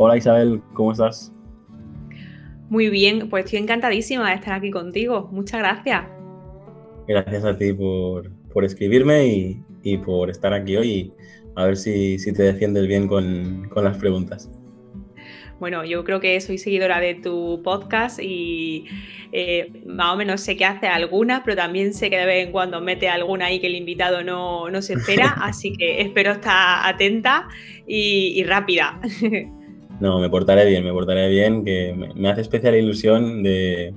Hola Isabel, ¿cómo estás? Muy bien, pues estoy encantadísima de estar aquí contigo. Muchas gracias. Gracias a ti por, escribirme y, por estar aquí hoy. A ver si, te defiendes bien con, las preguntas. Bueno, yo creo que soy seguidora de tu podcast y eh, más o menos sé que hace algunas, pero también sé que de vez en cuando mete alguna ahí que el invitado no, se espera, así que espero estar atenta y rápida. No, me portaré bien, me portaré bien, que me, hace especial ilusión de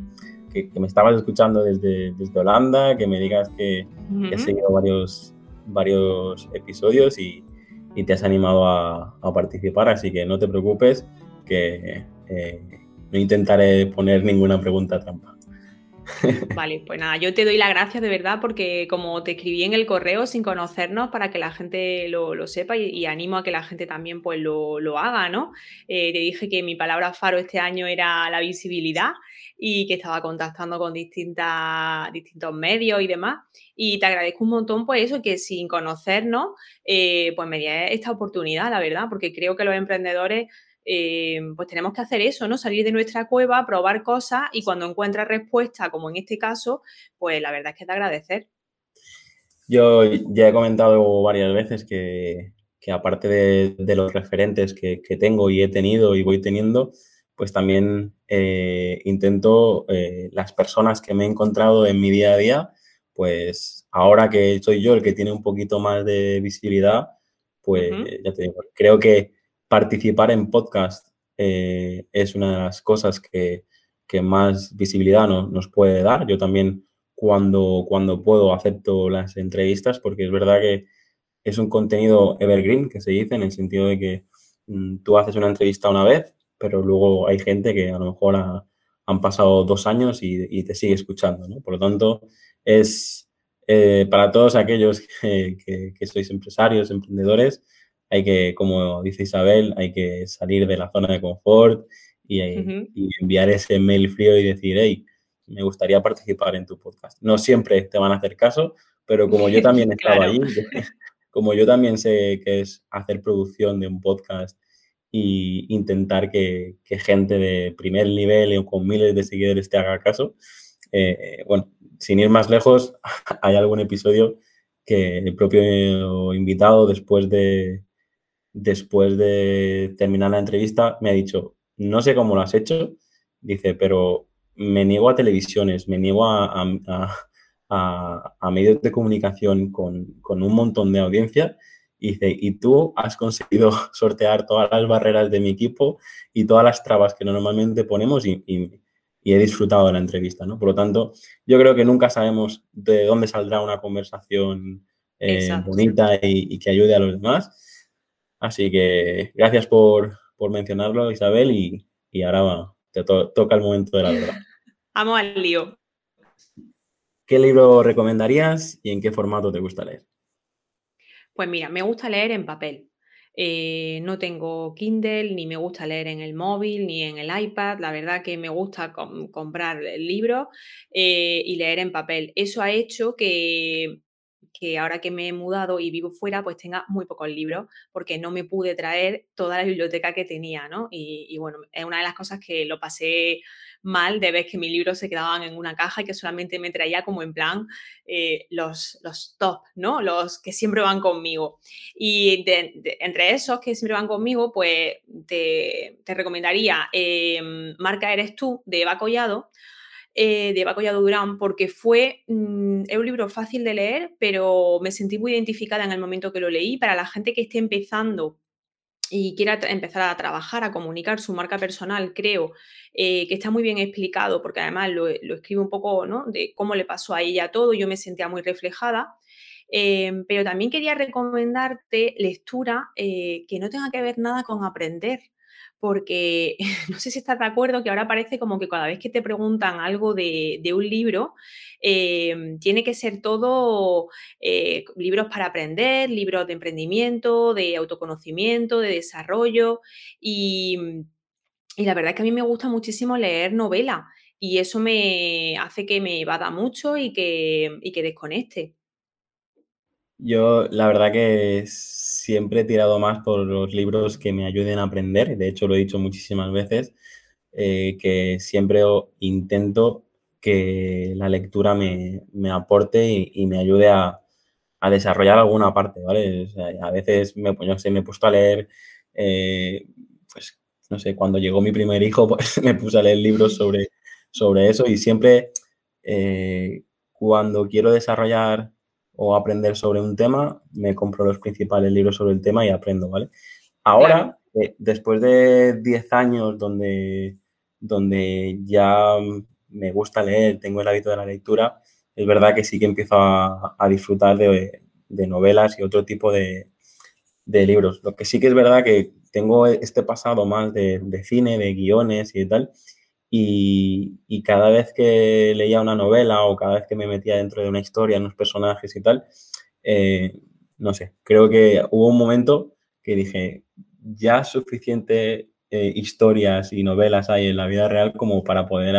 que, me estabas escuchando desde, desde, Holanda, que me digas que, he seguido varios, varios episodios y, y te has animado a, a, participar, así que no te preocupes, que eh, no intentaré poner ninguna pregunta trampa. Vale, pues nada, yo te doy las gracias de verdad porque como te escribí en el correo sin conocernos para que la gente lo, sepa y, animo a que la gente también pues lo, haga, ¿no? Eh, te dije que mi palabra faro este año era la visibilidad y que estaba contactando con distintas, distintos medios y demás. Y te agradezco un montón pues eso, que sin conocernos, eh, pues me di esta oportunidad, la verdad, porque creo que los emprendedores eh, pues tenemos que hacer eso, ¿no? Salir de nuestra cueva, probar cosas y cuando encuentras respuesta, como en este caso, pues la verdad es que te agradecer. Yo ya he comentado varias veces que, aparte de, los referentes que, tengo y he tenido y voy teniendo, pues también eh, intento eh, las personas que me he encontrado en mi día a día, pues ahora que soy yo el que tiene un poquito más de visibilidad, pues ya te digo, creo que participar en podcast eh, es una de las cosas que, más visibilidad nos puede dar. Yo también cuando, cuando puedo acepto las entrevistas porque es verdad que es un contenido evergreen, que se dice, en el sentido de que mm, tú haces una entrevista una vez, pero luego hay gente que a lo mejor han pasado dos años y, te sigue escuchando. Por lo tanto, es eh, para todos aquellos que, que sois empresarios, emprendedores, hay que, como dice Isabel, hay que salir de la zona de confort y, enviar ese mail frío y decir, hey, me gustaría participar en tu podcast. No siempre te van a hacer caso, pero como yo también estaba allí, como yo también sé que es hacer producción de un podcast e intentar que, gente de primer nivel o con miles de seguidores te haga caso, eh, bueno, sin ir más lejos, hay algún episodio que el propio invitado, después de, después de terminar la entrevista, me ha dicho, no sé cómo lo has hecho, dice, pero me niego a televisiones, me niego a, medios de comunicación con, un montón de audiencia. Y dice, y tú has conseguido sortear todas las barreras de mi equipo y todas las trabas que normalmente ponemos y, he disfrutado de la entrevista, ¿no? Por lo tanto, yo creo que nunca sabemos de dónde saldrá una conversación eh, bonita y, y, que ayude a los demás. Así que gracias por, mencionarlo, Isabel, y, ahora te toca el momento de la verdad. Vamos al lío. ¿Qué libro recomendarías y en qué formato te gusta leer? Pues mira, me gusta leer en papel. Eh, no tengo Kindle, ni me gusta leer en el móvil, ni en el iPad. La verdad que me gusta comprar libros eh, y leer en papel. Eso ha hecho que que ahora que me he mudado y vivo fuera, pues tenga muy pocos libros, porque no me pude traer toda la biblioteca que tenía, ¿no? Y, bueno, es una de las cosas que lo pasé mal de ver que mis libros se quedaban en una caja y que solamente me traía como en plan eh, los, los top, ¿no? Los que siempre van conmigo. Y entre esos que siempre van conmigo, pues te, recomendaría em, Marca Eres tú de Eva Collado, eh, de Eva Collado Durán porque fue mm, un libro fácil de leer, pero me sentí muy identificada en el momento que lo leí. Para la gente que esté empezando y quiera empezar a trabajar, a comunicar su marca personal, creo eh, que está muy bien explicado, porque además lo, escribe un poco ¿no? de cómo le pasó a ella todo, yo me sentía muy reflejada. Em, pero también quería recomendarte lectura eh, que no tenga que ver nada con aprender, porque no sé si estás de acuerdo que ahora parece como que cada vez que te preguntan algo de, un libro, em, tiene que ser todo eh, libros para aprender, libros de emprendimiento, de autoconocimiento, de desarrollo y, la verdad es que a mí me gusta muchísimo leer novela y eso me hace que me vada mucho y que, y que desconecte. Yo, la verdad que siempre he tirado más por los libros que me ayuden a aprender. De hecho, lo he dicho muchísimas veces, eh, que siempre intento que la lectura me, aporte y, me ayude a, desarrollar alguna parte, ¿vale? a veces me, pues, me he puesto a leer, eh, pues, no sé, cuando llegó mi primer hijo, pues me puse a leer libros sobre, sobre eso y siempre eh, cuando quiero desarrollar o aprender sobre un tema, me compro los principales libros sobre el tema y aprendo, ¿vale? Ahora, eh, después de 10 años donde, donde ya me gusta leer, tengo el hábito de la lectura, es verdad que sí que empiezo a, disfrutar de, novelas y otro tipo de, libros. Lo que sí que es verdad que tengo este pasado más de, de cine, de guiones y de tal, y, cada vez que leía una novela o cada vez que me metía dentro de una historia, en unos personajes y tal, eh, no sé, creo que hubo un momento que dije, ya suficiente eh, historias y novelas hay en la vida real como para poder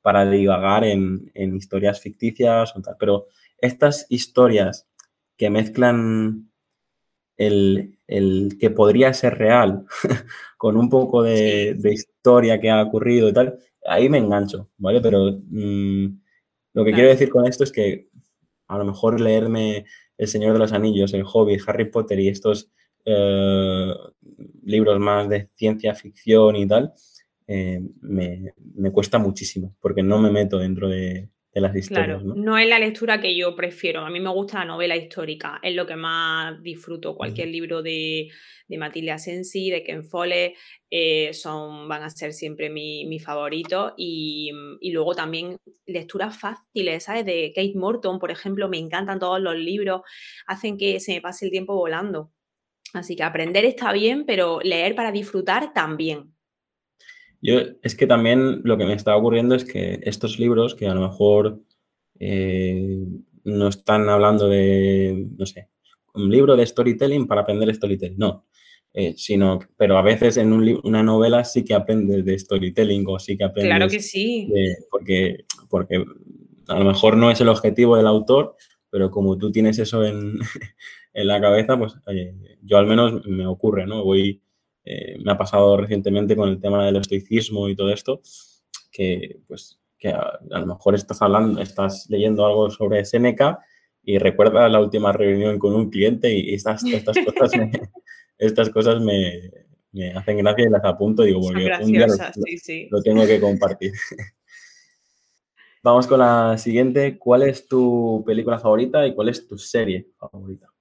para divagar en, en, historias ficticias o tal. Pero estas historias que mezclan el, el que podría ser real con un poco de, historia que ha ocurrido y tal, ahí me engancho, ¿vale? Pero mm, lo que quiero decir con esto es que a lo mejor leerme El Señor de los Anillos, El Hobby, Harry Potter y estos eh, libros más de ciencia ficción y tal, eh, me, me, cuesta muchísimo porque no me meto dentro de, las historias. Claro, ¿no? es la lectura que yo prefiero. A mí me gusta la novela histórica, es lo que más disfruto. Cualquier libro de, de Matilde Asensi, de Ken Follett, eh, son, van a ser siempre mi, mi favorito. Y, luego también lecturas fáciles, ¿sabes? De Kate Morton, por ejemplo, me encantan todos los libros, hacen que se me pase el tiempo volando. Así que aprender está bien, pero leer para disfrutar también. Yo, es que también lo que me está ocurriendo es que estos libros, que a lo mejor eh, no están hablando de, no sé, un libro de storytelling para aprender storytelling, no. Eh, sino, pero a veces en una novela sí que aprendes de storytelling o sí que aprendes. Claro que sí. porque, porque a lo mejor no es el objetivo del autor, pero como tú tienes eso en, la cabeza, pues yo al menos me ocurre, ¿no? Voy eh, me ha pasado recientemente con el tema del estoicismo y todo esto, que pues que a, lo mejor estás hablando, estás leyendo algo sobre Seneca y recuerda la última reunión con un cliente y estas, estas cosas, me, estas cosas me, hacen gracia y las apunto, digo, porque un día lo, tengo que compartir. Vamos con la siguiente. ¿Cuál es tu película favorita y cuál es tu serie favorita?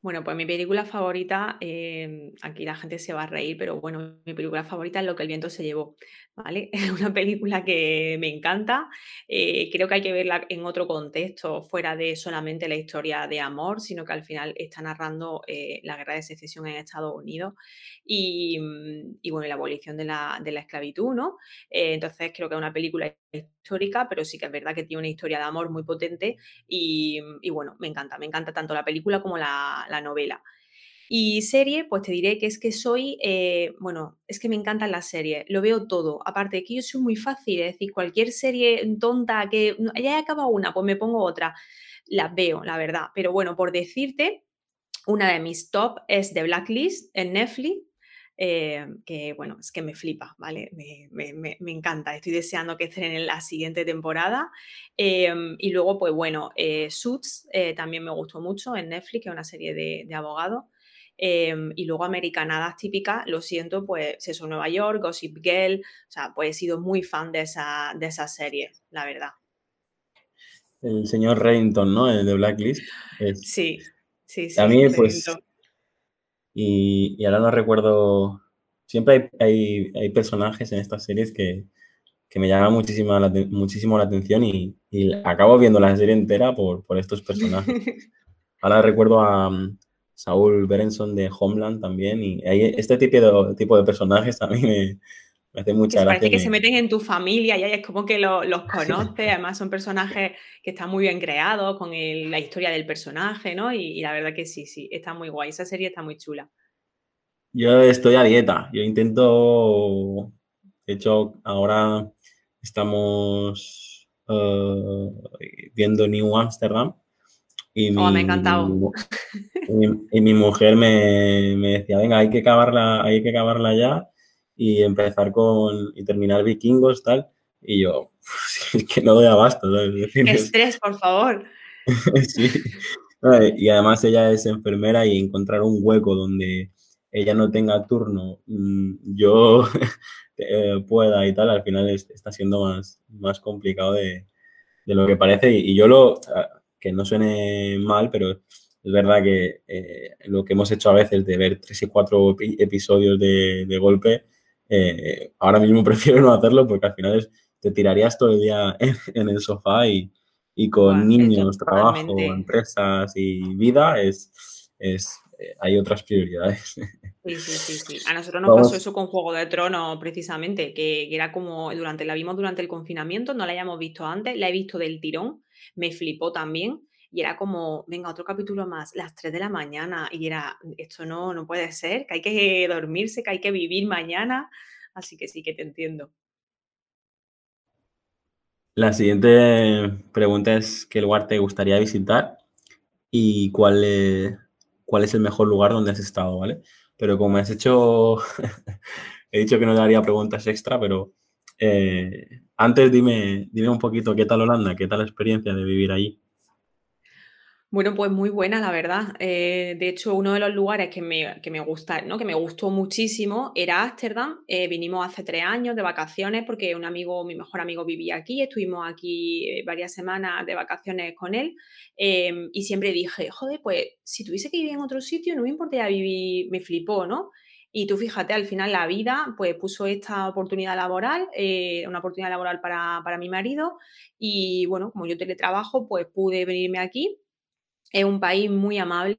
Bueno, pues mi película favorita, em, aquí la gente se va a reír, pero bueno, mi película favorita es Lo que el viento se llevó, ¿vale? Es una película que me encanta, eh, creo que hay que verla en otro contexto, fuera de solamente la historia de amor, sino que al final está narrando eh, la guerra de secesión en Estados Unidos y, mm, bueno, la abolición de la, esclavitud, ¿no? Eh, entonces creo que es una película histórica, pero sí que es verdad que tiene una historia de amor muy potente y, bueno, me encanta, me encanta tanto la película como la, novela. Y serie, pues te diré que es que soy, eh, bueno, es que me encantan las series, lo veo todo. Aparte de que yo soy muy fácil, es decir, cualquier serie tonta que ya he acabado una, pues me pongo otra, las veo, la verdad. Pero bueno, por decirte, una de mis top es The Blacklist en Netflix, eh, que bueno, es que me flipa, ¿vale? Me, encanta, estoy deseando que estén en la siguiente temporada. Em, y luego, pues bueno, eh, Suits eh, también me gustó mucho en Netflix, que es una serie de, abogados. Em, y luego Americanadas típicas, lo siento, pues eso, Nueva York, Gossip Girl, o sea, pues he sido muy fan de esa, de esa serie, la verdad. El señor Reddington, ¿no? El de Blacklist. Sí, sí, sí. A mí, pues, y, ahora no recuerdo, siempre hay, hay, personajes en estas series que, que me llaman muchísimo la, muchísimo la atención y, acabo viendo la serie entera por, por estos personajes. Ahora recuerdo a mm, Saúl Berenson de Homeland también y este tipo de, tipo de personajes a mí me hace mucha que. Parece que se meten en tu familia y es como que los conoces, además son personajes que están muy bien creados con la historia del personaje, ¿no? Y, la verdad que sí, sí, está muy guay, esa serie está muy chula. Yo estoy a dieta, yo intento, de hecho, ahora estamos eh, viendo New Amsterdam y oh, me ha encantado. Y, mi mujer me, me, decía, venga, hay que acabarla, hay que acabarla ya y empezar con y terminar vikingos, tal. Y yo, es que no doy abasto. Qué estrés, por favor. sí. Y además ella es enfermera y encontrar un hueco donde ella no tenga turno, mm, yo eh, pueda y tal, al final está siendo más, más complicado de, de lo que parece. Y, yo lo, que no suene mal, pero es verdad que eh, lo que hemos hecho a veces de ver tres y cuatro episodios de, de golpe, eh, ahora mismo prefiero no hacerlo porque al final te tirarías todo el día en, el sofá y, y con niños, trabajo, empresas y vida es, es eh, hay otras prioridades. Sí, sí, sí, A nosotros nos pasó eso con Juego de Tronos, precisamente, que, era como durante, la vimos durante el confinamiento, no la hayamos visto antes, la he visto del tirón, me flipó también. Y era como, venga, otro capítulo más, las 3 de la mañana. Y era, esto no, no puede ser, que hay que dormirse, que hay que vivir mañana. Así que sí que te entiendo. La siguiente pregunta es, ¿qué lugar te gustaría visitar y cuál, cuál es el mejor lugar donde has estado, ¿vale? Pero como has hecho, he dicho que no daría preguntas extra, pero eh, antes dime, dime un poquito qué tal Holanda, qué tal la experiencia de vivir allí. Bueno, pues muy buena, la verdad. Eh, de hecho, uno de los lugares que me, que me gusta, ¿no? que me gustó muchísimo era Ámsterdam. Eh, vinimos hace tres años de vacaciones porque un amigo, mi mejor amigo vivía aquí, estuvimos aquí eh, varias semanas de vacaciones con él em, y siempre dije, joder, pues si tuviese que vivir en otro sitio, no me importaría vivir, me flipó, ¿no? Y tú fíjate, al final la vida pues puso esta oportunidad laboral, una oportunidad laboral para, para mi marido y bueno, como yo teletrabajo, pues pude venirme aquí es un país muy amable,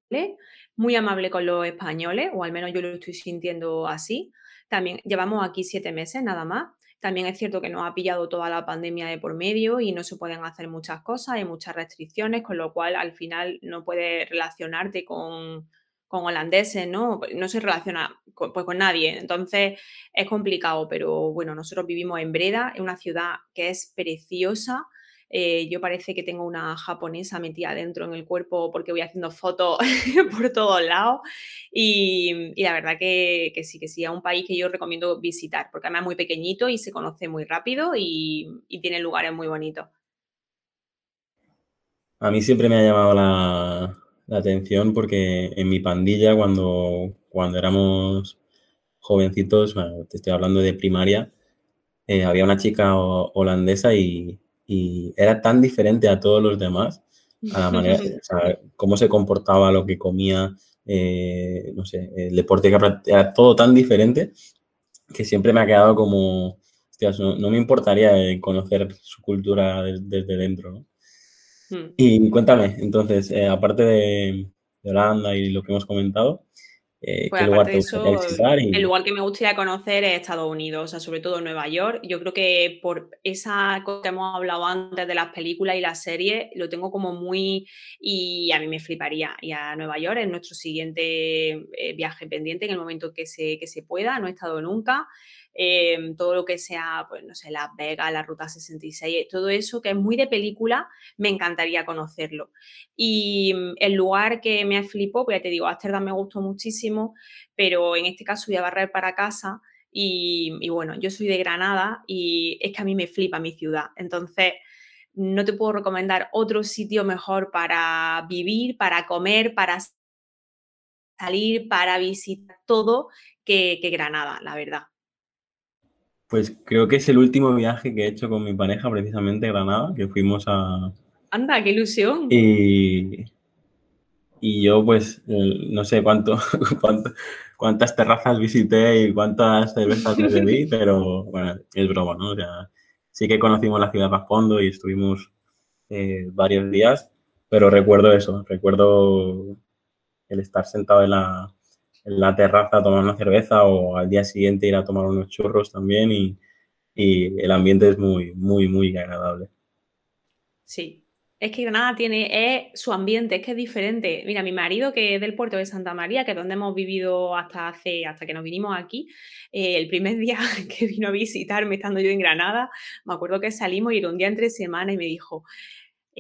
muy amable con los españoles, o al menos yo lo estoy sintiendo así. También llevamos aquí siete meses nada más. También es cierto que nos ha pillado toda la pandemia de por medio y no se pueden hacer muchas cosas, hay muchas restricciones, con lo cual al final no puedes relacionarte con, con holandeses, ¿no? No se relaciona con, pues, con nadie. Entonces es complicado, pero bueno, nosotros vivimos en Breda, en una ciudad que es preciosa, eh, yo parece que tengo una japonesa metida dentro en el cuerpo porque voy haciendo fotos por todos lados. Y, la verdad que, sí, que sí, es un país que yo recomiendo visitar porque además es muy pequeñito y se conoce muy rápido y, tiene lugares muy bonitos. A mí siempre me ha llamado la, atención porque en mi pandilla, cuando, cuando éramos jovencitos, te estoy hablando de primaria, eh, había una chica holandesa y, y era tan diferente a todos los demás, a la manera, o sea, cómo se comportaba, lo que comía, eh, no sé, el deporte que era todo tan diferente que siempre me ha quedado como, hostias, no, me importaría eh, conocer su cultura desde, dentro, ¿no? Hmm. Y cuéntame, entonces, eh, aparte de, de Holanda y lo que hemos comentado, eh, pues lugar El lugar que me gustaría conocer es Estados Unidos, o sea, sobre todo Nueva York. Yo creo que por esa cosa que hemos hablado antes de las películas y las series, lo tengo como muy. Y a mí me fliparía. Y a Nueva York es nuestro siguiente eh, viaje pendiente en el momento que se, que se pueda. No he estado nunca. Em, todo lo que sea, pues no sé, Las Vegas, la Ruta 66, todo eso que es muy de película, me encantaría conocerlo. Y mm, el lugar que me flipó, pues ya te digo, Ámsterdam me gustó muchísimo, pero en este caso voy a barrer para casa. Y, bueno, yo soy de Granada y es que a mí me flipa mi ciudad. Entonces, no te puedo recomendar otro sitio mejor para vivir, para comer, para salir, para visitar todo que Granada, la verdad. Pues creo que es el último viaje que he hecho con mi pareja, precisamente Granada, que fuimos a... Anda, qué ilusión. Y, y yo pues no sé cuánto, cuántas terrazas visité y cuántas cervezas me bebí, pero bueno, es broma, ¿no? O sea, sí que conocimos la ciudad más fondo y estuvimos eh, varios días pero recuerdo eso, recuerdo el estar sentado en la, en la terraza a tomar una cerveza o al día siguiente ir a tomar unos churros también y, y el ambiente es muy, muy, muy agradable. Sí, es que Granada tiene es su ambiente, es que es diferente. Mira, mi marido, que es del puerto de Santa María, que es donde hemos vivido hasta hace, hasta que nos vinimos aquí, eh, el primer día que vino a visitarme estando yo en Granada, me acuerdo que salimos y era un día entre semana y me dijo,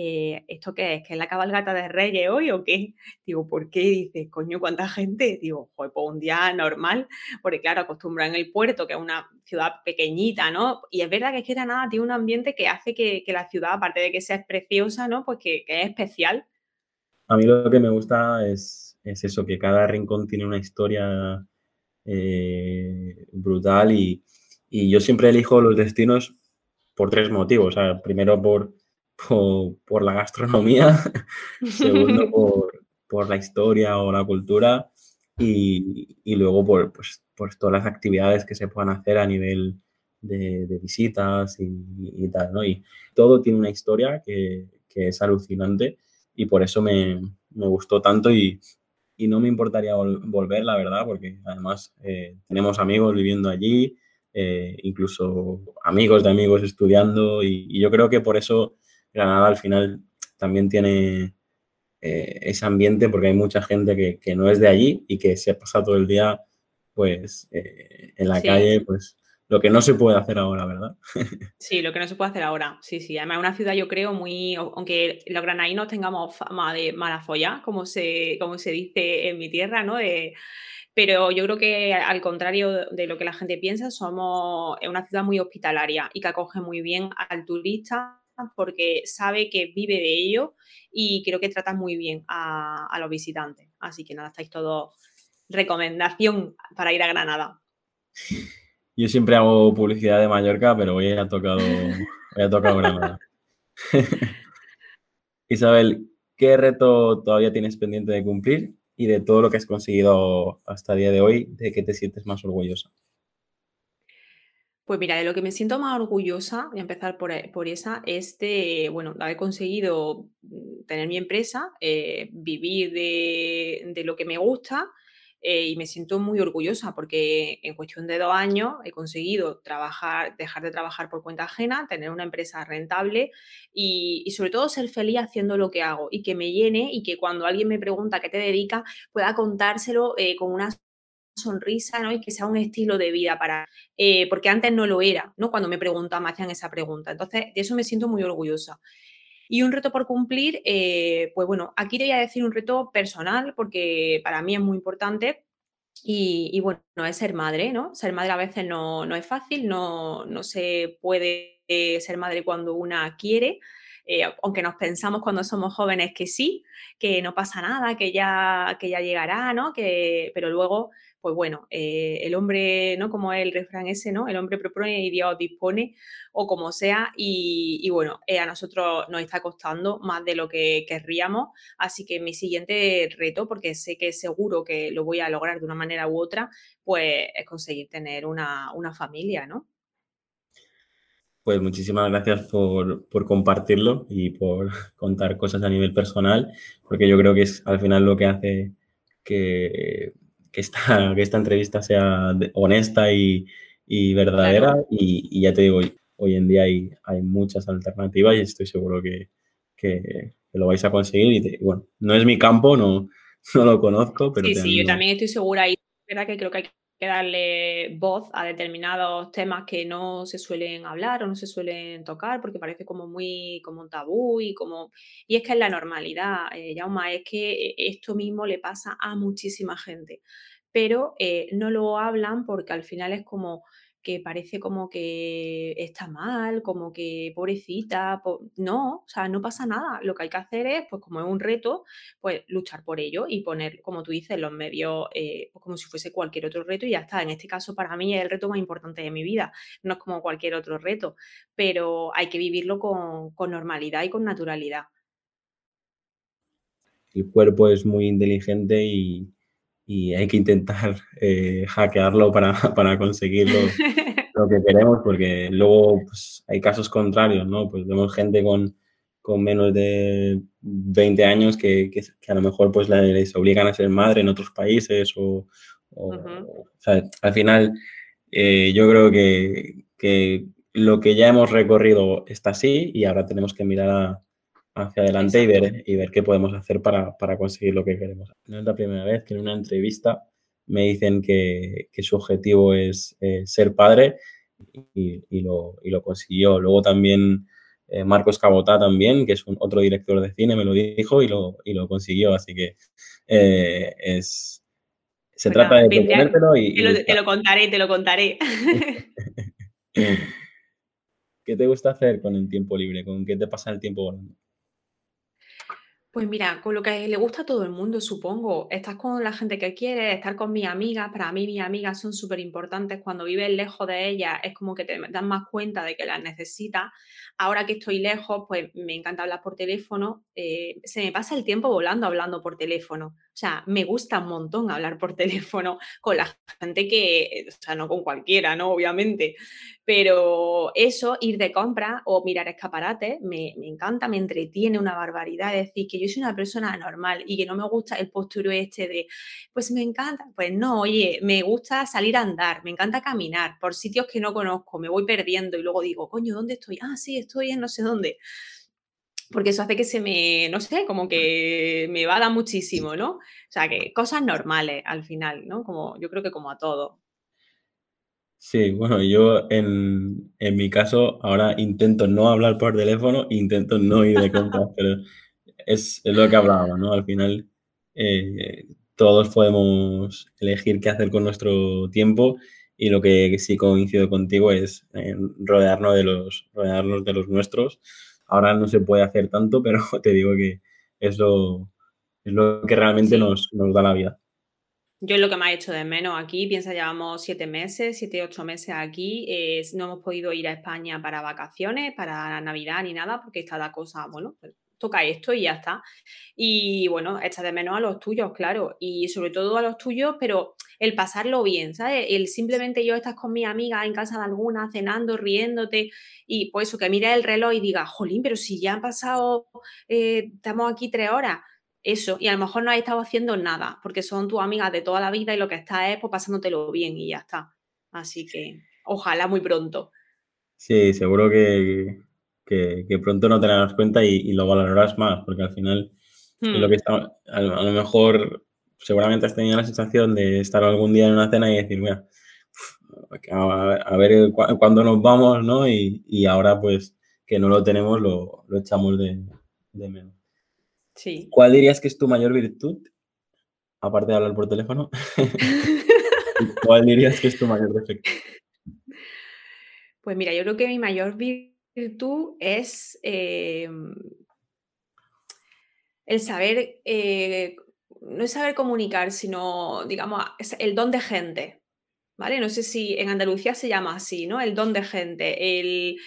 eh, ¿esto qué es? ¿Que es la cabalgata de Reyes hoy o qué? Digo, ¿por qué? Dice, coño, ¿cuánta gente? Digo, pues un día normal, porque claro, acostumbran el puerto, que es una ciudad pequeñita, ¿no? Y es verdad que es que Granada tiene un ambiente que hace que, la ciudad, aparte de que sea preciosa, ¿no? Pues que, es especial. A mí lo que me gusta es, eso, que cada rincón tiene una historia eh, brutal y, y yo siempre elijo los destinos por tres motivos. O sea, primero por por, la gastronomía, segundo por, la historia o la cultura y, luego por, pues, por todas las actividades que se puedan hacer a nivel de, visitas y, tal, ¿no? Y todo tiene una historia que, es alucinante y por eso me, gustó tanto y, no me importaría volver, la verdad, porque además eh, tenemos amigos viviendo allí, eh, incluso amigos de amigos estudiando y, yo creo que por eso Granada al final también tiene eh, ese ambiente porque hay mucha gente que, no es de allí y que se pasa todo el día pues eh, en la calle, pues lo que no se puede hacer ahora, ¿verdad? Sí, lo que no se puede hacer ahora, sí, sí. Además, es una ciudad, yo creo, muy. Aunque los granadinos tengamos fama de mala folla, como se, como se dice en mi tierra, ¿no? pero yo creo que al contrario de lo que la gente piensa, somos una ciudad muy hospitalaria y que acoge muy bien al turista porque sabe que vive de ello y creo que trata muy bien a, los visitantes. Así que nada, estáis todos recomendación para ir a Granada. Yo siempre hago publicidad de Mallorca, pero hoy ha tocado, hoy ha tocado Granada. Isabel, ¿qué reto todavía tienes pendiente de cumplir? Y de todo lo que has conseguido hasta el día de hoy, ¿de qué te sientes más orgullosa? Pues mira, de lo que me siento más orgullosa, voy a empezar por, eh, esa, es de, bueno, haber conseguido mm, tener mi empresa, eh, vivir de, lo que me gusta eh, y me siento muy orgullosa porque en cuestión de dos años he conseguido trabajar, dejar de trabajar por cuenta ajena, tener una empresa rentable y, y sobre todo ser feliz haciendo lo que hago y que me llene y que cuando alguien me pregunta qué te dedicas pueda contárselo con una sonrisa, ¿no? Y que sea un estilo de vida para, eh, porque antes no lo era, ¿no? Cuando me preguntaban, me hacían esa pregunta. Entonces, de eso me siento muy orgullosa. Y un reto por cumplir, eh, pues bueno, aquí te voy a decir un reto personal, porque para mí es muy importante. Y, bueno, no es ser madre, ¿no? Ser madre a veces no, no es fácil, no, no se puede eh, ser madre cuando una quiere. aunque nos pensamos cuando somos jóvenes que sí, que no pasa nada, que ya, que ya llegará, ¿no? Que, pero luego pues bueno, eh, el hombre, ¿no? Como el refrán ese, ¿no? El hombre propone y Dios dispone, o como sea, y, bueno, eh, a nosotros nos está costando más de lo que querríamos, así que mi siguiente reto, porque sé que seguro que lo voy a lograr de una manera u otra, pues es conseguir tener una, familia, ¿no? Pues muchísimas gracias por, por, compartirlo y por contar cosas a nivel personal, porque yo creo que es al final lo que hace que que esta, que esta entrevista sea honesta y, verdadera. Y, ya te digo, hoy en día hay, hay muchas alternativas y estoy seguro que, lo vais a conseguir. Y bueno, no es mi campo, no, no lo conozco, pero... Sí, sí, yo también estoy segura y verdad que creo que hay que darle voz a determinados temas que no se suelen hablar o no se suelen tocar porque parece como muy como un tabú y como y es que es la normalidad, eh, Yauma, es que esto mismo le pasa a muchísima gente, pero eh, no lo hablan porque al final es como que parece como que está mal, como que pobrecita, no, o sea, no pasa nada. Lo que hay que hacer es, pues como es un reto, pues luchar por ello y poner, como tú dices, los medios eh, pues como si fuese cualquier otro reto y ya está. En este caso, para mí es el reto más importante de mi vida, no es como cualquier otro reto, pero hay que vivirlo con, con normalidad y con naturalidad. El cuerpo es muy inteligente y, y hay que intentar eh, hackearlo para, para conseguir lo, que queremos, porque luego pues, hay casos contrarios, ¿no? Pues vemos gente con, con menos de 20 años que, a lo mejor pues les obligan a ser madre en otros países o, al final eh, yo creo que, lo que ya hemos recorrido está así y ahora tenemos que mirar hacia adelante y ver, y ver qué podemos hacer para, conseguir lo que queremos. No es la primera vez que en una entrevista me dicen que, su objetivo es eh, ser padre y, lo, consiguió. Luego también eh, Marcos Cabotá también, que es un, otro director de cine, me lo dijo y lo, lo consiguió. Así que eh, es, se trata de proponértelo y... Te lo, te lo, contaré, te lo contaré. ¿Qué te gusta hacer con el tiempo libre? ¿Con qué te pasa el tiempo volando? Pues mira, con lo que le gusta a todo el mundo, supongo. Estás con la gente que quieres, estar con mis amigas. Para mí, mis amigas son súper importantes. Cuando vives lejos de ellas, es como que te das más cuenta de que las necesitas. Ahora que estoy lejos, pues me encanta hablar por teléfono. Eh, se me pasa el tiempo volando hablando por teléfono. O sea, me gusta un montón hablar por teléfono con la gente que, o sea, no con cualquiera, ¿no? Obviamente. Pero eso, ir de compra o mirar escaparates, me, me encanta, me entretiene una barbaridad. Es decir, que yo soy una persona normal y que no me gusta el posturo este de, pues me encanta, pues no, oye, me gusta salir a andar, me encanta caminar por sitios que no conozco, me voy perdiendo y luego digo, coño, ¿dónde estoy? Ah, sí, estoy en no sé dónde. Porque eso hace que se me, no sé, como que me vada muchísimo, ¿no? O sea, que cosas normales al final, ¿no? Como yo creo que como a todo. Sí, bueno, yo en, en, mi caso ahora intento no hablar por teléfono, intento no ir de compras, pero es, lo que hablábamos, ¿no? Al final, eh, todos podemos elegir qué hacer con nuestro tiempo y lo que sí coincido contigo es eh, rodearnos, de los, rodearnos de los nuestros. Ahora no se puede hacer tanto, pero te digo que es lo, es lo que realmente nos, nos da la vida. Yo es lo que me ha hecho de menos aquí, piensa, llevamos siete meses, siete, ocho meses aquí, no hemos podido ir a España para vacaciones, para Navidad ni nada, porque está la cosa, bueno, pues toca esto y ya está. Y bueno, echa de menos a los tuyos, claro, y sobre todo a los tuyos, pero el pasarlo bien, ¿sabes? El simplemente yo estás con mi amiga en casa de alguna, cenando, riéndote, y pues eso, que mire el reloj y diga, jolín, pero si ya han pasado, eh, estamos aquí tres horas. Eso, y a lo mejor no has estado haciendo nada, porque son tus amigas de toda la vida y lo que estás es pues, pasándotelo bien y ya está. Así que ojalá muy pronto. Sí, seguro que, que, pronto no te darás cuenta y, lo valorarás más, porque al final lo hmm. que está, a, lo mejor seguramente has tenido la sensación de estar algún día en una cena y decir, mira, a, ver cuándo nos vamos, ¿no? Y, ahora pues que no lo tenemos, lo, echamos de, menos. Sí. ¿Cuál dirías que es tu mayor virtud? Aparte de hablar por teléfono. ¿Cuál dirías que es tu mayor defecto? Pues mira, yo creo que mi mayor virtud es em, el saber, eh, no es saber comunicar, sino, digamos, el don de gente, ¿vale? No sé si en Andalucía se llama así, ¿no? El don de gente, el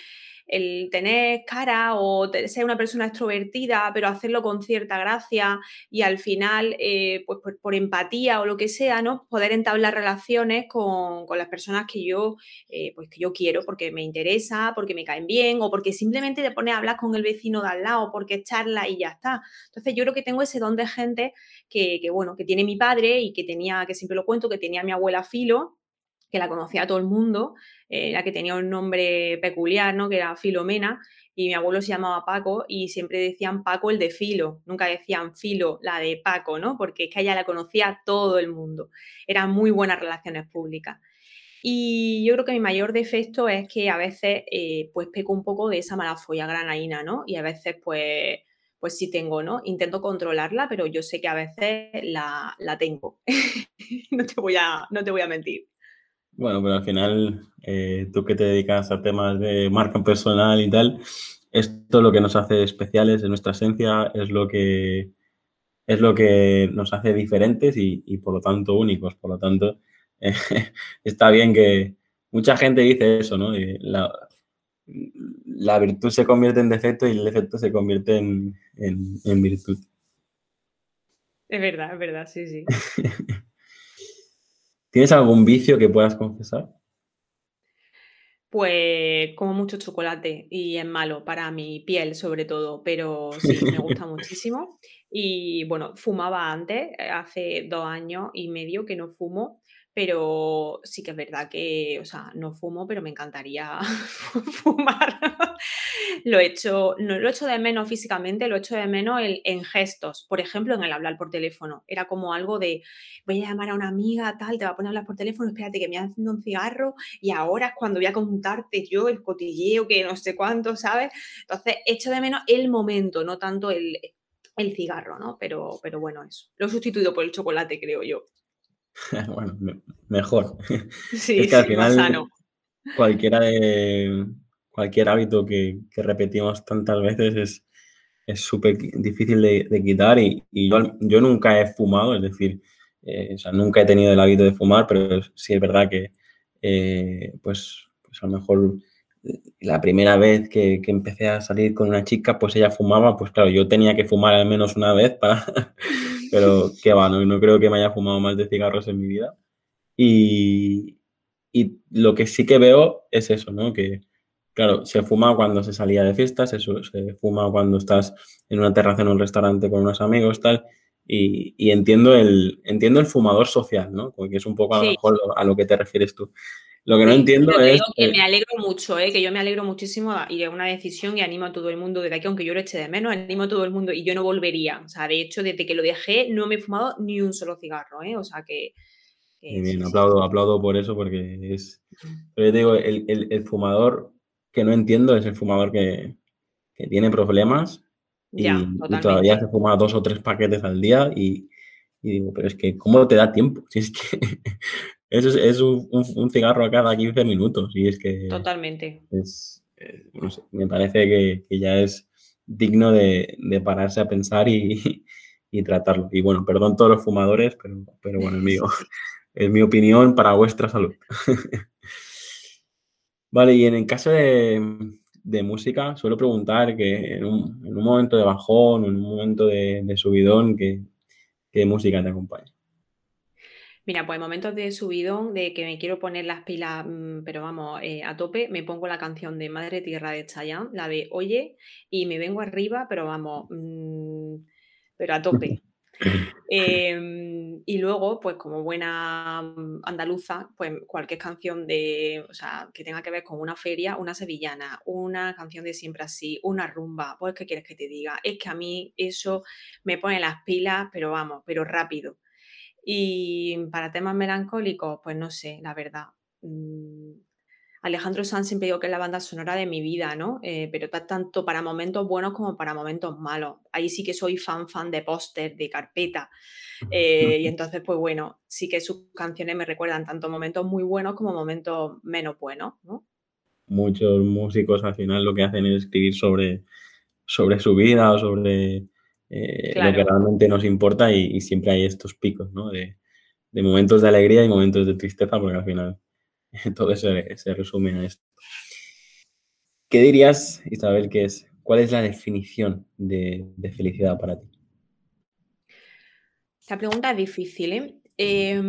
el tener cara o ser una persona extrovertida, pero hacerlo con cierta gracia y al final, eh, pues por, empatía o lo que sea, ¿no? Poder entablar relaciones con, las personas que yo, eh, pues que yo quiero, porque me interesa, porque me caen bien o porque simplemente te pones a hablar con el vecino de al lado, porque charla y ya está. Entonces yo creo que tengo ese don de gente que, que bueno, que tiene mi padre y que tenía, que siempre lo cuento, que tenía mi abuela Filo, que la conocía todo el mundo, eh, la que tenía un nombre peculiar, ¿no? Que era Filomena, y mi abuelo se llamaba Paco y siempre decían Paco el de Filo, nunca decían Filo, la de Paco, ¿no? Porque es que ella la conocía todo el mundo. Eran muy buenas relaciones públicas. Y yo creo que mi mayor defecto es que a veces eh, pues peco un poco de esa mala folla granaína, ¿no? Y a veces pues, pues sí tengo, ¿no? Intento controlarla, pero yo sé que a veces la, la tengo. no, te voy a, no te voy a mentir. Bueno, pero al final, eh, tú que te dedicas a temas de marca personal y tal, esto es lo que nos hace especiales, es nuestra esencia, es lo que, es lo que nos hace diferentes y, por lo tanto únicos. Por lo tanto, está bien que mucha gente dice eso, ¿no? La, la, virtud se convierte en defecto y el defecto se convierte en, en virtud. Es verdad, es verdad, sí, sí. ¿Tienes algún vicio que puedas confesar? Pues como mucho chocolate y es malo para mi piel sobre todo, pero sí, me gusta muchísimo. Y bueno, fumaba antes, eh, hace 2 años y medio que no fumo, pero sí que es verdad que, o sea, no fumo, pero me encantaría fumar. Lo echo, no lo echo de menos físicamente, lo echo de menos en, en gestos. Por ejemplo, en el hablar por teléfono. Era como algo de, voy a llamar a una amiga, tal, te va a poner a hablar por teléfono, espérate que me haciendo un cigarro y ahora es cuando voy a contarte yo el cotilleo que no sé cuánto, ¿sabes? Entonces, echo de menos el momento, no tanto el, el cigarro, ¿no? Pero, pero bueno, eso. Lo he sustituido por el chocolate, creo yo. bueno, mejor. Sí, es que al sí, más final sano. cualquiera de cualquier hábito que, que repetimos tantas veces es es súper difícil de, de quitar y, y yo, yo, nunca he fumado, es decir, eh, o sea, nunca he tenido el hábito de fumar, pero sí es verdad que eh, pues, pues a lo mejor la primera vez que, que, empecé a salir con una chica, pues ella fumaba, pues claro, yo tenía que fumar al menos una vez para... Pero qué va, no, no creo que me haya fumado más de cigarros en mi vida. Y, y lo que sí que veo es eso, ¿no? Que, claro, se fuma cuando se salía de fiestas, se, se fuma cuando estás en una terraza en un restaurante con unos amigos, tal. Y, y, entiendo, el, entiendo el fumador social, ¿no? Porque es un poco a lo Sí. mejor a lo que te refieres tú. Lo que no Sí, entiendo es... que me alegro mucho, ¿eh? Que yo me alegro muchísimo y es una decisión y animo a todo el mundo desde aquí, aunque yo lo eche de menos, animo a todo el mundo y yo no volvería. O sea, de hecho, desde que lo dejé no me he fumado ni un solo cigarro, ¿eh? O sea que, que sí, bien, sí. aplaudo, aplaudo por eso porque es... Mm. Pero yo te digo, el, el, el fumador que no entiendo es el fumador que, que tiene problemas Ya, y, y todavía se fuma dos o tres paquetes al día y, y digo, pero es que ¿cómo te da tiempo? Si es que es, es un, un, un, cigarro a cada 15 minutos y es que Totalmente. es, eh, no sé, me parece que, que ya es digno de, de, pararse a pensar y, y, tratarlo. Y bueno, perdón todos los fumadores, pero, pero bueno, es, mío, mi opinión para vuestra salud. Vale, y en el caso de, de, música, suelo preguntar que en un, en un momento de bajón o en un momento de, de subidón, ¿qué, ¿qué, música te acompaña? Mira, pues en momentos de subidón, de que me quiero poner las pilas, mmm, pero vamos, eh, a tope, me pongo la canción de Madre Tierra de Chayanne, la de Oye, y me vengo arriba, pero vamos, mmm, pero a tope. Eh, y luego, pues como buena andaluza, pues cualquier canción de, o sea, que tenga que ver con una feria, una sevillana, una canción de siempre así, una rumba, pues ¿qué quieres que te diga? Es que a mí eso me pone las pilas, pero vamos, pero rápido. Y para temas melancólicos, pues no sé, la verdad. Mmm, Alejandro Sanz siempre digo que es la banda sonora de mi vida, ¿no? Eh, pero está tanto para momentos buenos como para momentos malos. Ahí sí que soy fan, fan de póster, de carpeta. Eh, y entonces, pues bueno, sí que sus canciones me recuerdan tanto momentos muy buenos como momentos menos buenos, ¿no? Muchos músicos al final lo que hacen es escribir sobre, sobre su vida o sobre eh, claro. lo que realmente nos importa y, y siempre hay estos picos, ¿no? De, de, momentos de alegría y momentos de tristeza, porque al final todo se, se resume a esto. ¿Qué dirías, Isabel, que es, cuál es la definición de, de felicidad para ti? Esta pregunta es difícil, ¿eh? eh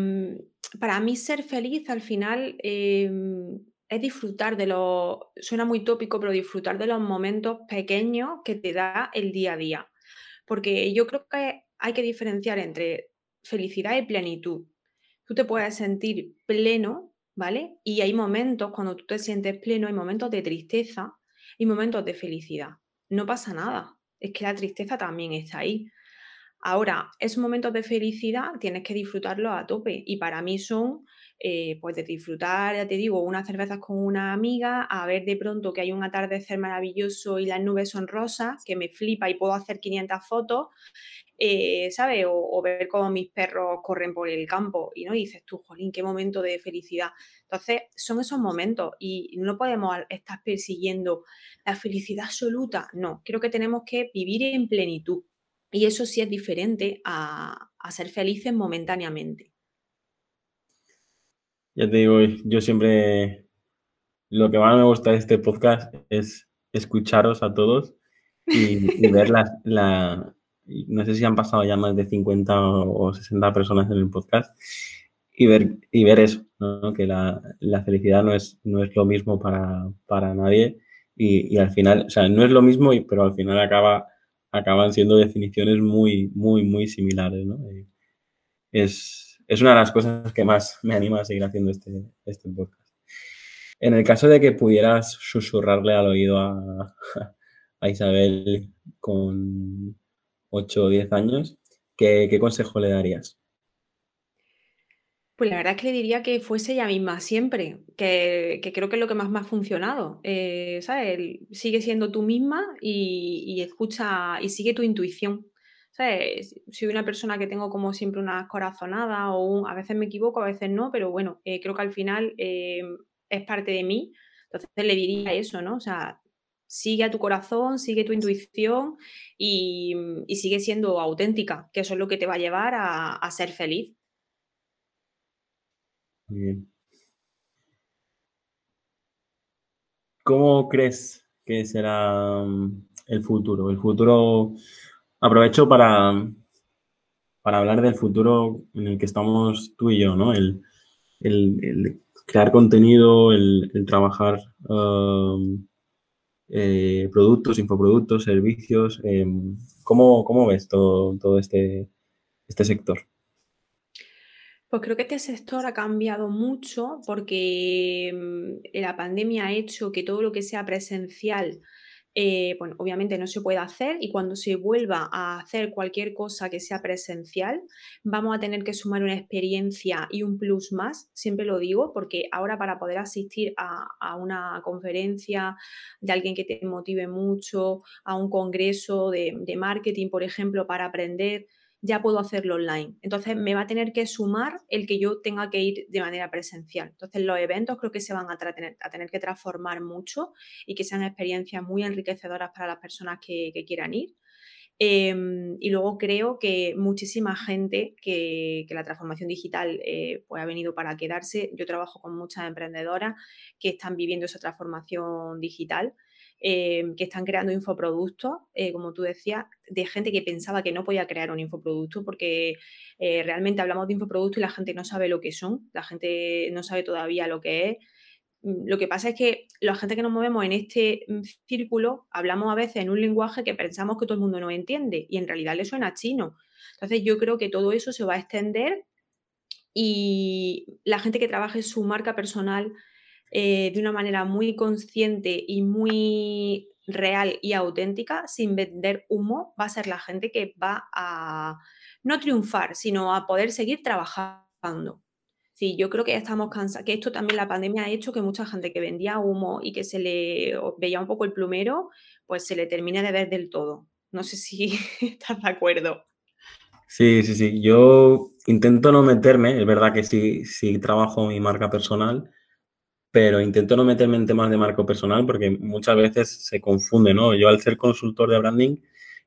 para mí ser feliz al final eh, es disfrutar de los, suena muy tópico, pero disfrutar de los momentos pequeños que te da el día a día. Porque yo creo que hay que diferenciar entre felicidad y plenitud. Tú te puedes sentir pleno, ¿vale? Y hay momentos cuando tú te sientes pleno, hay momentos de tristeza y momentos de felicidad. No pasa nada. Es que la tristeza también está ahí. Ahora, esos momentos de felicidad tienes que disfrutarlos a tope y para mí son, eh, pues de disfrutar, ya te digo, unas cervezas con una amiga, a ver de pronto que hay un atardecer maravilloso y las nubes son rosas, que me flipa y puedo hacer 500 fotos, eh, ¿sabes? O, ver cómo mis perros corren por el campo y no y dices tú, jolín, qué momento de felicidad. Entonces, son esos momentos y no podemos estar persiguiendo la felicidad absoluta, no, creo que tenemos que vivir en plenitud. Y eso sí es diferente a, a, ser felices momentáneamente. Ya te digo, yo siempre lo que más me gusta de este podcast es escucharos a todos y, y ver la, la, no sé si han pasado ya más de 50 o 60 personas en el podcast y ver, y ver eso, que la, felicidad no es, no es lo mismo para, nadie y, al final, o sea, no es lo mismo, pero al final acaba, acaban siendo definiciones muy, muy, muy similares. ¿no? Es, una de las cosas que más me anima a seguir haciendo este, este podcast. En el caso de que pudieras susurrarle al oído a, Isabel con 8 o 10 años, ¿qué, ¿qué consejo le darías? Pues la verdad es que le diría que fuese ella misma siempre, que, creo que es lo que más me ha funcionado. Eh, ¿sabes? Sigue siendo tú misma y, escucha y sigue tu intuición. ¿Sabes? Soy una persona que tengo como siempre una corazonada o a veces me equivoco, a veces no, pero bueno, eh, creo que al final eh, es parte de mí. Entonces le diría eso, ¿no? O sea, sigue a tu corazón, sigue tu intuición y, sigue siendo auténtica, que eso es lo que te va a llevar a ser feliz. ¿Cómo crees que será mm, el futuro? El futuro, aprovecho para, para hablar del futuro en el que estamos tú y yo, ¿no? El, crear contenido, el, trabajar um, eh, productos, infoproductos, servicios. Em, ¿cómo, ves todo, todo este, este sector? Pues creo que este sector ha cambiado mucho porque mm, la pandemia ha hecho que todo lo que sea presencial, eh, bueno, obviamente no se puede hacer y cuando se vuelva a hacer cualquier cosa que sea presencial, vamos a tener que sumar una experiencia y un plus más, siempre lo digo, porque ahora para poder asistir a, una conferencia de alguien que te motive mucho, a un congreso de marketing, por ejemplo, para aprender, ya puedo hacerlo online. Entonces me va a tener que sumar el que yo tenga que ir de manera presencial. Entonces los eventos creo que se van a, tener, a tener que transformar mucho y que sean experiencias muy enriquecedoras para las personas que, quieran ir. Em, y luego creo que muchísima gente que, la transformación digital eh, pues ha venido para quedarse. Yo trabajo con muchas emprendedoras que están viviendo esa transformación digital Em, que están creando infoproductos, eh, como tú decías, de gente que pensaba que no podía crear un infoproducto porque eh, realmente hablamos de infoproductos y la gente no sabe lo que son, la gente no sabe todavía lo que es. Mm, lo que pasa es que la gente que nos movemos en este mm, círculo hablamos a veces en un lenguaje que pensamos que todo el mundo no entiende y en realidad le suena chino. Entonces yo creo que todo eso se va a extender y la gente que trabaje su marca personal eh, de una manera muy consciente y muy real y auténtica, sin vender humo, va a ser la gente que va a no triunfar, sino a poder seguir trabajando. Sí, yo creo que ya estamos cansados, que esto también la pandemia ha hecho que mucha gente que vendía humo y que se le veía un poco el plumero, pues se le termine de ver del todo. No sé si estás de acuerdo. Sí, sí, sí. Yo intento no meterme, es verdad que sí, sí trabajo mi marca personal, pero intento no meterme en temas de marco personal porque muchas veces se confunde, ¿no? Yo al ser consultor de branding,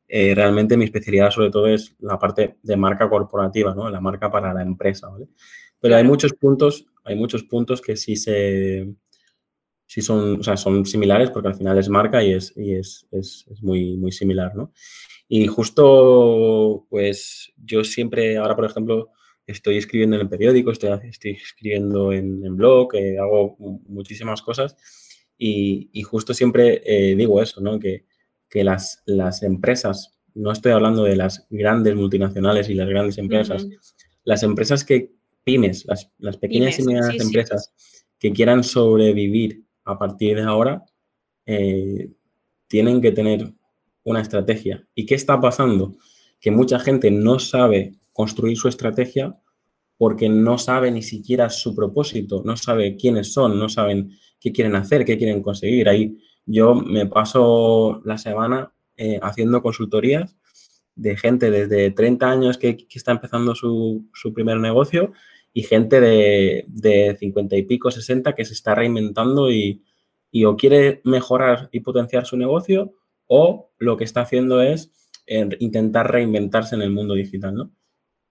eh, realmente mi especialidad sobre todo es la parte de marca corporativa, ¿no? La marca para la empresa, ¿vale? Pero hay muchos puntos, hay muchos puntos que sí se, sí son, o sea, son similares porque al final es marca y es, y es, es, es muy, muy similar, ¿no? Y justo, pues yo siempre, ahora por ejemplo, estoy escribiendo en el periódico, estoy, estoy escribiendo en, blog, eh, hago muchísimas cosas y, justo siempre eh, digo eso, ¿no? Que, que las, las, empresas, no estoy hablando de las grandes multinacionales y las grandes empresas, las empresas que pymes, las, las pequeñas y medianas empresas que quieran sobrevivir a partir de ahora, eh, tienen que tener una estrategia. ¿Y qué está pasando? Que mucha gente no sabe construir su estrategia porque no sabe ni siquiera su propósito, no sabe quiénes son, no saben qué quieren hacer, qué quieren conseguir. Ahí yo me paso la semana eh, haciendo consultorías de gente desde 30 años que, está empezando su, primer negocio y gente de, de, 50 y pico, 60 que se está reinventando y, y, o quiere mejorar y potenciar su negocio o lo que está haciendo es eh, intentar reinventarse en el mundo digital, ¿no?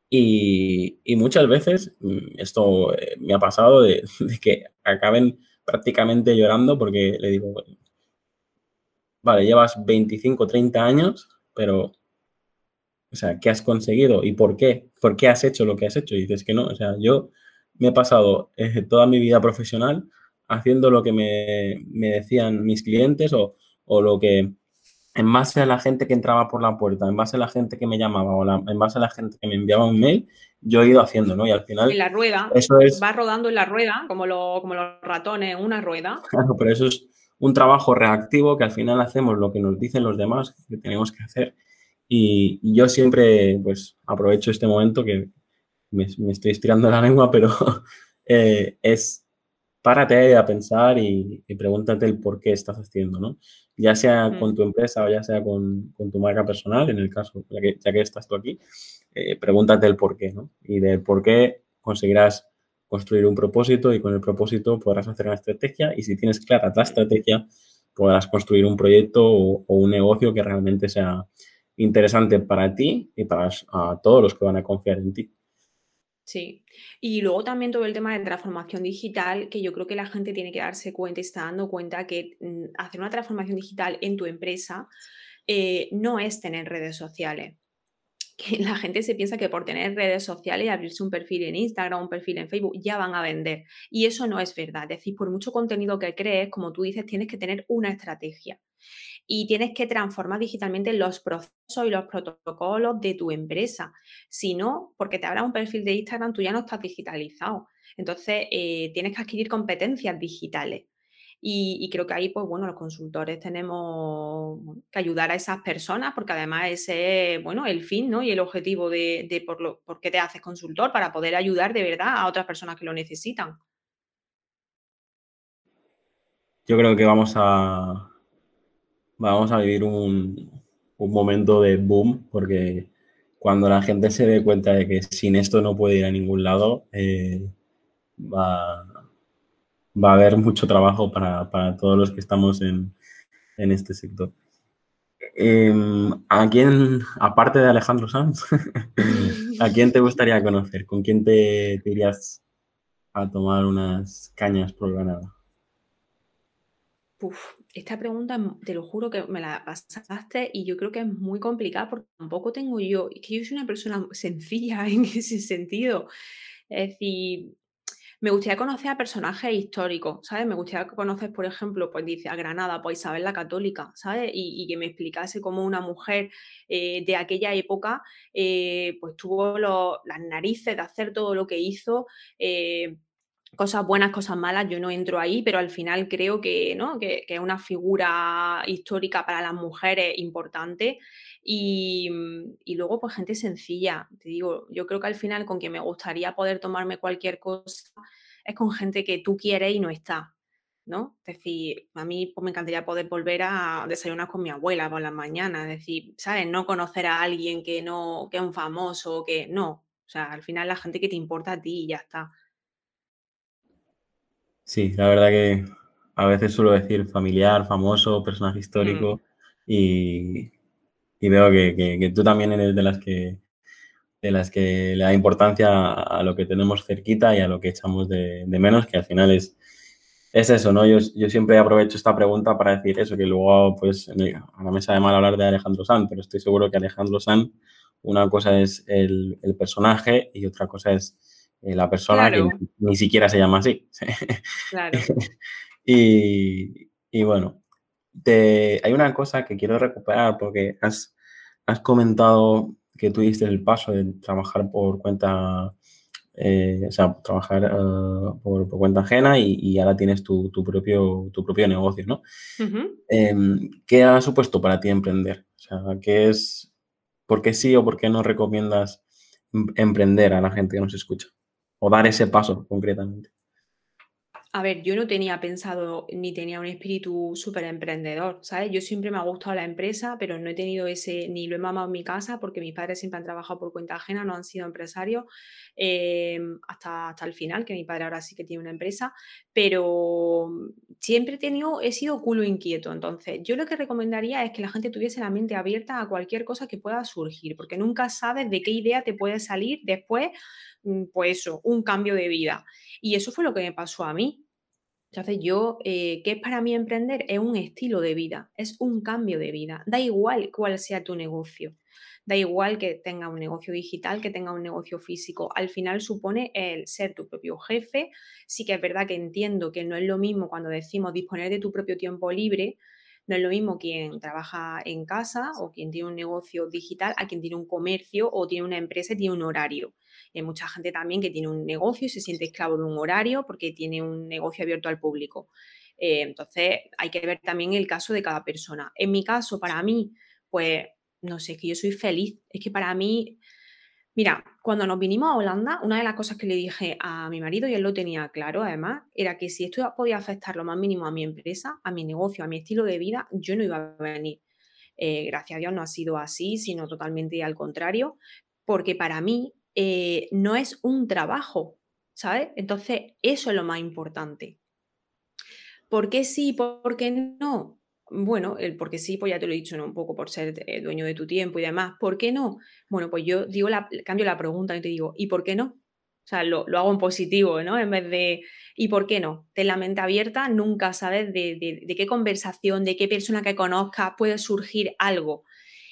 Y, muchas veces mm, esto eh, me ha pasado de, que acaben prácticamente llorando porque le digo, vale, llevas 25, 30 años, pero, o sea, ¿qué has conseguido y por qué? ¿Por qué has hecho lo que has hecho? Y dices que no, o sea, yo me he pasado eh, toda mi vida profesional haciendo lo que me, me decían mis clientes o, o, lo que en base a la gente que entraba por la puerta, en base a la gente que me llamaba o la, en base a la gente que me enviaba un mail, yo he ido haciendo, ¿no? Y al final... En la rueda, eso es, va rodando en la rueda, como, lo, como los ratones, una rueda. Claro, pero eso es un trabajo reactivo que al final hacemos lo que nos dicen los demás que tenemos que hacer. Y, y yo siempre, pues, aprovecho este momento que me, me estoy estirando la lengua, pero eh, es párate a pensar y, y, pregúntate el por qué estás haciendo, ¿no? Ya sea mm. con tu empresa o ya sea con, con, tu marca personal, en el caso, ya que, ya que estás tú aquí, eh, pregúntate el por qué, ¿no? Y del por qué conseguirás construir un propósito y con el propósito podrás hacer una estrategia y si tienes clara la estrategia, podrás construir un proyecto o, o un negocio que realmente sea interesante para ti y para a todos los que van a confiar en ti. Sí. Y luego también todo el tema de transformación digital, que yo creo que la gente tiene que darse cuenta y está dando cuenta que mm, hacer una transformación digital en tu empresa eh, no es tener redes sociales. Que la gente se piensa que por tener redes sociales y abrirse un perfil en Instagram, un perfil en Facebook, ya van a vender. Y eso no es verdad. Es decir, por mucho contenido que crees, como tú dices, tienes que tener una estrategia y tienes que transformar digitalmente los procesos y los protocolos de tu empresa. Si no, porque te abra un perfil de Instagram, tú ya no estás digitalizado. Entonces, eh, tienes que adquirir competencias digitales. Y, y, creo que ahí, pues bueno, los consultores tenemos que ayudar a esas personas, porque además ese es, bueno, el fin, ¿no? Y el objetivo de, de por, lo, por qué te haces consultor, para poder ayudar de verdad a otras personas que lo necesitan. Yo creo que vamos a, vamos a vivir un, un, momento de boom, porque cuando la gente se dé cuenta de que sin esto no puede ir a ningún lado, eh, va, va, a haber mucho trabajo para, para todos los que estamos en, en este sector. Eh, ¿A quién, aparte de Alejandro Sanz, a quién te gustaría conocer? ¿Con quién te, te irías a tomar unas cañas por Granada? Uf, esta pregunta, te lo juro que me la pasaste y yo creo que es muy complicada porque tampoco tengo yo, es que yo soy una persona sencilla en ese sentido. Es decir, me gustaría conocer a personajes históricos, ¿sabes? Me gustaría conocer, por ejemplo, pues dice a Granada, pues Isabel la Católica, ¿sabes? Y, que me explicase cómo una mujer eh, de aquella época, eh, pues tuvo las narices de hacer todo lo que hizo. Eh, cosas buenas, cosas malas, yo no entro ahí, pero al final creo que, ¿no? que, que es una figura histórica para las mujeres importante. Y, y, luego, pues gente sencilla, te digo, yo creo que al final con quien me gustaría poder tomarme cualquier cosa es con gente que tú quieres y no está. ¿no? Es decir, a mí pues, me encantaría poder volver a desayunar con mi abuela por las mañanas, es decir, ¿sabes? No conocer a alguien que no, que es un famoso, que no. O sea, al final la gente que te importa a ti y ya está. Sí, la verdad que a veces suelo decir familiar, famoso, personaje histórico mm. y, y, veo que, que, que, tú también eres de las que de las que le da importancia a lo que tenemos cerquita y a lo que echamos de, de menos, que al final es, es eso, ¿no? Yo, yo, siempre aprovecho esta pregunta para decir eso, que luego, pues, ahora me sabe mal hablar de Alejandro Sanz, pero estoy seguro que Alejandro Sanz, una cosa es el, el personaje y otra cosa es la persona claro. que ni siquiera se llama así. Claro. y, y, bueno, te, hay una cosa que quiero recuperar porque has, has comentado que tú diste el paso de trabajar por cuenta, eh, o sea, trabajar uh, por, por, cuenta ajena y, y, ahora tienes tu, tu, propio, tu propio negocio, ¿no? Uh -huh. eh, ¿Qué ha supuesto para ti emprender? O sea, ¿qué es, por qué sí o por qué no recomiendas em, emprender a la gente que nos escucha? O dar ese paso concretamente? A ver, yo no tenía pensado ni tenía un espíritu súper emprendedor, ¿sabes? Yo siempre me ha gustado la empresa, pero no he tenido ese, ni lo he mamado en mi casa, porque mis padres siempre han trabajado por cuenta ajena, no han sido empresarios eh, hasta, hasta el final, que mi padre ahora sí que tiene una empresa, pero siempre he tenido, he sido culo inquieto. Entonces, yo lo que recomendaría es que la gente tuviese la mente abierta a cualquier cosa que pueda surgir, porque nunca sabes de qué idea te puede salir después, pues eso, un cambio de vida. Y eso fue lo que me pasó a mí Entonces yo, eh, ¿qué es para mí emprender? Es un estilo de vida, es un cambio de vida. Da igual cuál sea tu negocio. Da igual que tenga un negocio digital, que tenga un negocio físico. Al final supone el ser tu propio jefe. Sí que es verdad que entiendo que no es lo mismo cuando decimos disponer de tu propio tiempo libre, no es lo mismo quien trabaja en casa o quien tiene un negocio digital a quien tiene un comercio o tiene una empresa y tiene un horario. Hay mucha gente también que tiene un negocio y se siente esclavo de un horario porque tiene un negocio abierto al público. Eh, entonces hay que ver también el caso de cada persona. En mi caso, para mí, pues no sé, es que yo soy feliz. Es que para mí, mira, cuando nos vinimos a Holanda, una de las cosas que le dije a mi marido, y él lo tenía claro además, era que si esto podía afectar lo más mínimo a mi empresa, a mi negocio, a mi estilo de vida, yo no iba a venir. Eh, gracias a Dios no ha sido así, sino totalmente al contrario, porque para mí eh, no es un trabajo, ¿sabes? Entonces, eso es lo más importante. ¿Por qué sí? ¿Por qué no? Bueno, el porque sí, pues ya te lo he dicho, ¿no? Un poco por ser eh, dueño de tu tiempo y demás. ¿Por qué no? Bueno, pues yo digo la, cambio la pregunta y te digo, ¿y por qué no? O sea, lo, hago en positivo, ¿no? En vez de, ¿y por qué no? Ten la mente abierta, nunca sabes de, de qué conversación, de qué persona que conozcas puede surgir algo.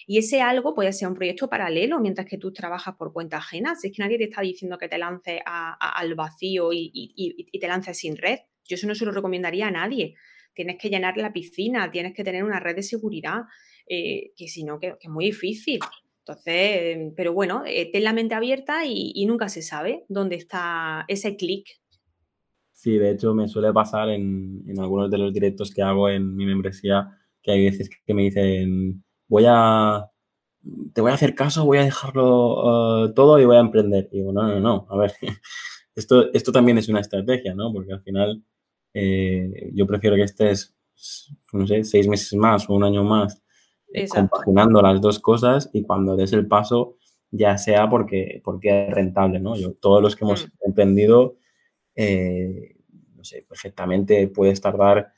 Y ese algo puede ser un proyecto paralelo mientras que tú trabajas por cuenta ajena. Si es que nadie te está diciendo que te lances al vacío y, te lances sin red. Yo eso no se lo recomendaría a nadie tienes que llenar la piscina, tienes que tener una red de seguridad, eh, que si no, que, es muy difícil. Entonces, pero bueno, eh, ten la mente abierta y, nunca se sabe dónde está ese clic. Sí, de hecho me suele pasar en, algunos de los directos que hago en mi membresía que hay veces que me dicen, voy a, te voy a hacer caso, voy a dejarlo uh, todo y voy a emprender. Y digo, no, no, no, a ver, esto, esto también es una estrategia, ¿no? Porque al final eh, yo prefiero que estés, no sé, seis meses más o un año más eh, compaginando las dos cosas y cuando des el paso ya sea porque, porque es rentable, ¿no? Yo, todos los que hemos mm. emprendido, eh, no sé, perfectamente puedes tardar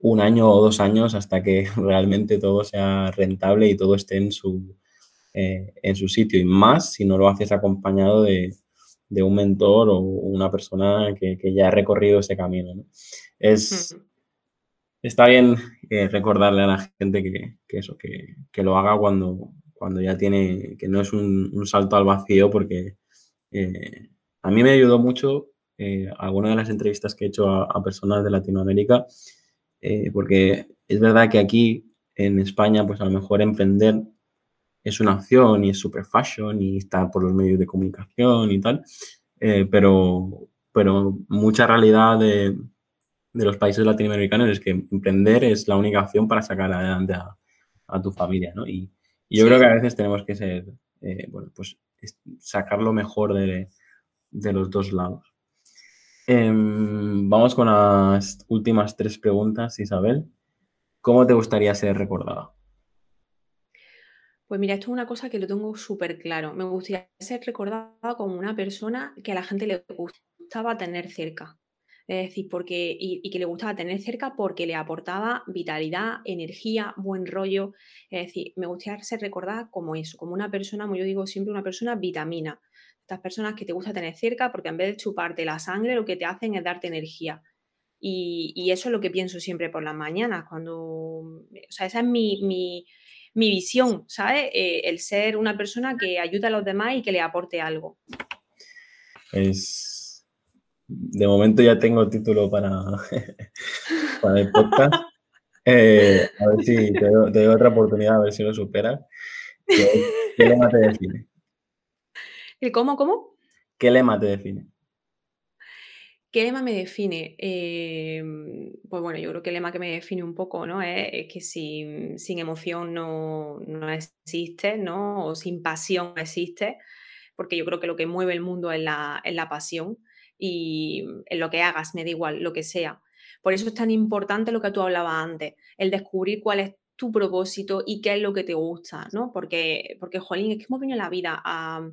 un año o dos años hasta que realmente todo sea rentable y todo esté en su, en su sitio. Y más si no lo haces acompañado de, de un mentor o una persona que, ya ha recorrido ese camino. Es, Está bien eh, recordarle a la gente que, eso, que, lo haga cuando, cuando ya tiene, que no es un, salto al vacío, porque eh, a mí me ayudó mucho eh, alguna de las entrevistas que he hecho a, personas de Latinoamérica, porque es verdad que aquí en España, pues a lo mejor emprender es una opción y es super fashion y está por los medios de comunicación y tal, eh, pero, pero mucha realidad de, de, los países latinoamericanos es que emprender es la única opción para sacar adelante a, a tu familia, ¿no? Y, yo creo que a veces tenemos que ser, eh, bueno, pues sacar lo mejor de, de los dos lados. Em, vamos con las últimas tres preguntas, Isabel. ¿Cómo te gustaría ser recordada? Pues mira, esto es una cosa que lo tengo súper claro. Me gustaría ser recordada como una persona que a la gente le gustaba tener cerca. Es decir, porque, y, que le gustaba tener cerca porque le aportaba vitalidad, energía, buen rollo. Es decir, me gustaría ser recordada como eso, como una persona, como yo digo siempre, una persona vitamina. Estas personas que te gusta tener cerca porque en vez de chuparte la sangre, lo que te hacen es darte energía. Y, eso es lo que pienso siempre por las mañanas, cuando, o sea, esa es mi mi visión, ¿sabes? Eh, el ser una persona que ayuda a los demás y que le aporte algo. Es... De momento ya tengo título para, para el podcast. Eh, a ver si te doy, otra oportunidad, a ver si lo superas. ¿Qué, lema te define? cómo, cómo? ¿Qué lema te define? ¿Qué lema me define? Em, pues bueno, yo creo que el lema que me define un poco, ¿no? Es, que sin, emoción no, no, existe, ¿no? O sin pasión no existe, porque yo creo que lo que mueve el mundo es la, es la pasión y en lo que hagas, me da igual, lo que sea. Por eso es tan importante lo que tú hablabas antes, el descubrir cuál es tu propósito y qué es lo que te gusta, ¿no? Porque, porque jolín, es que hemos venido en la vida a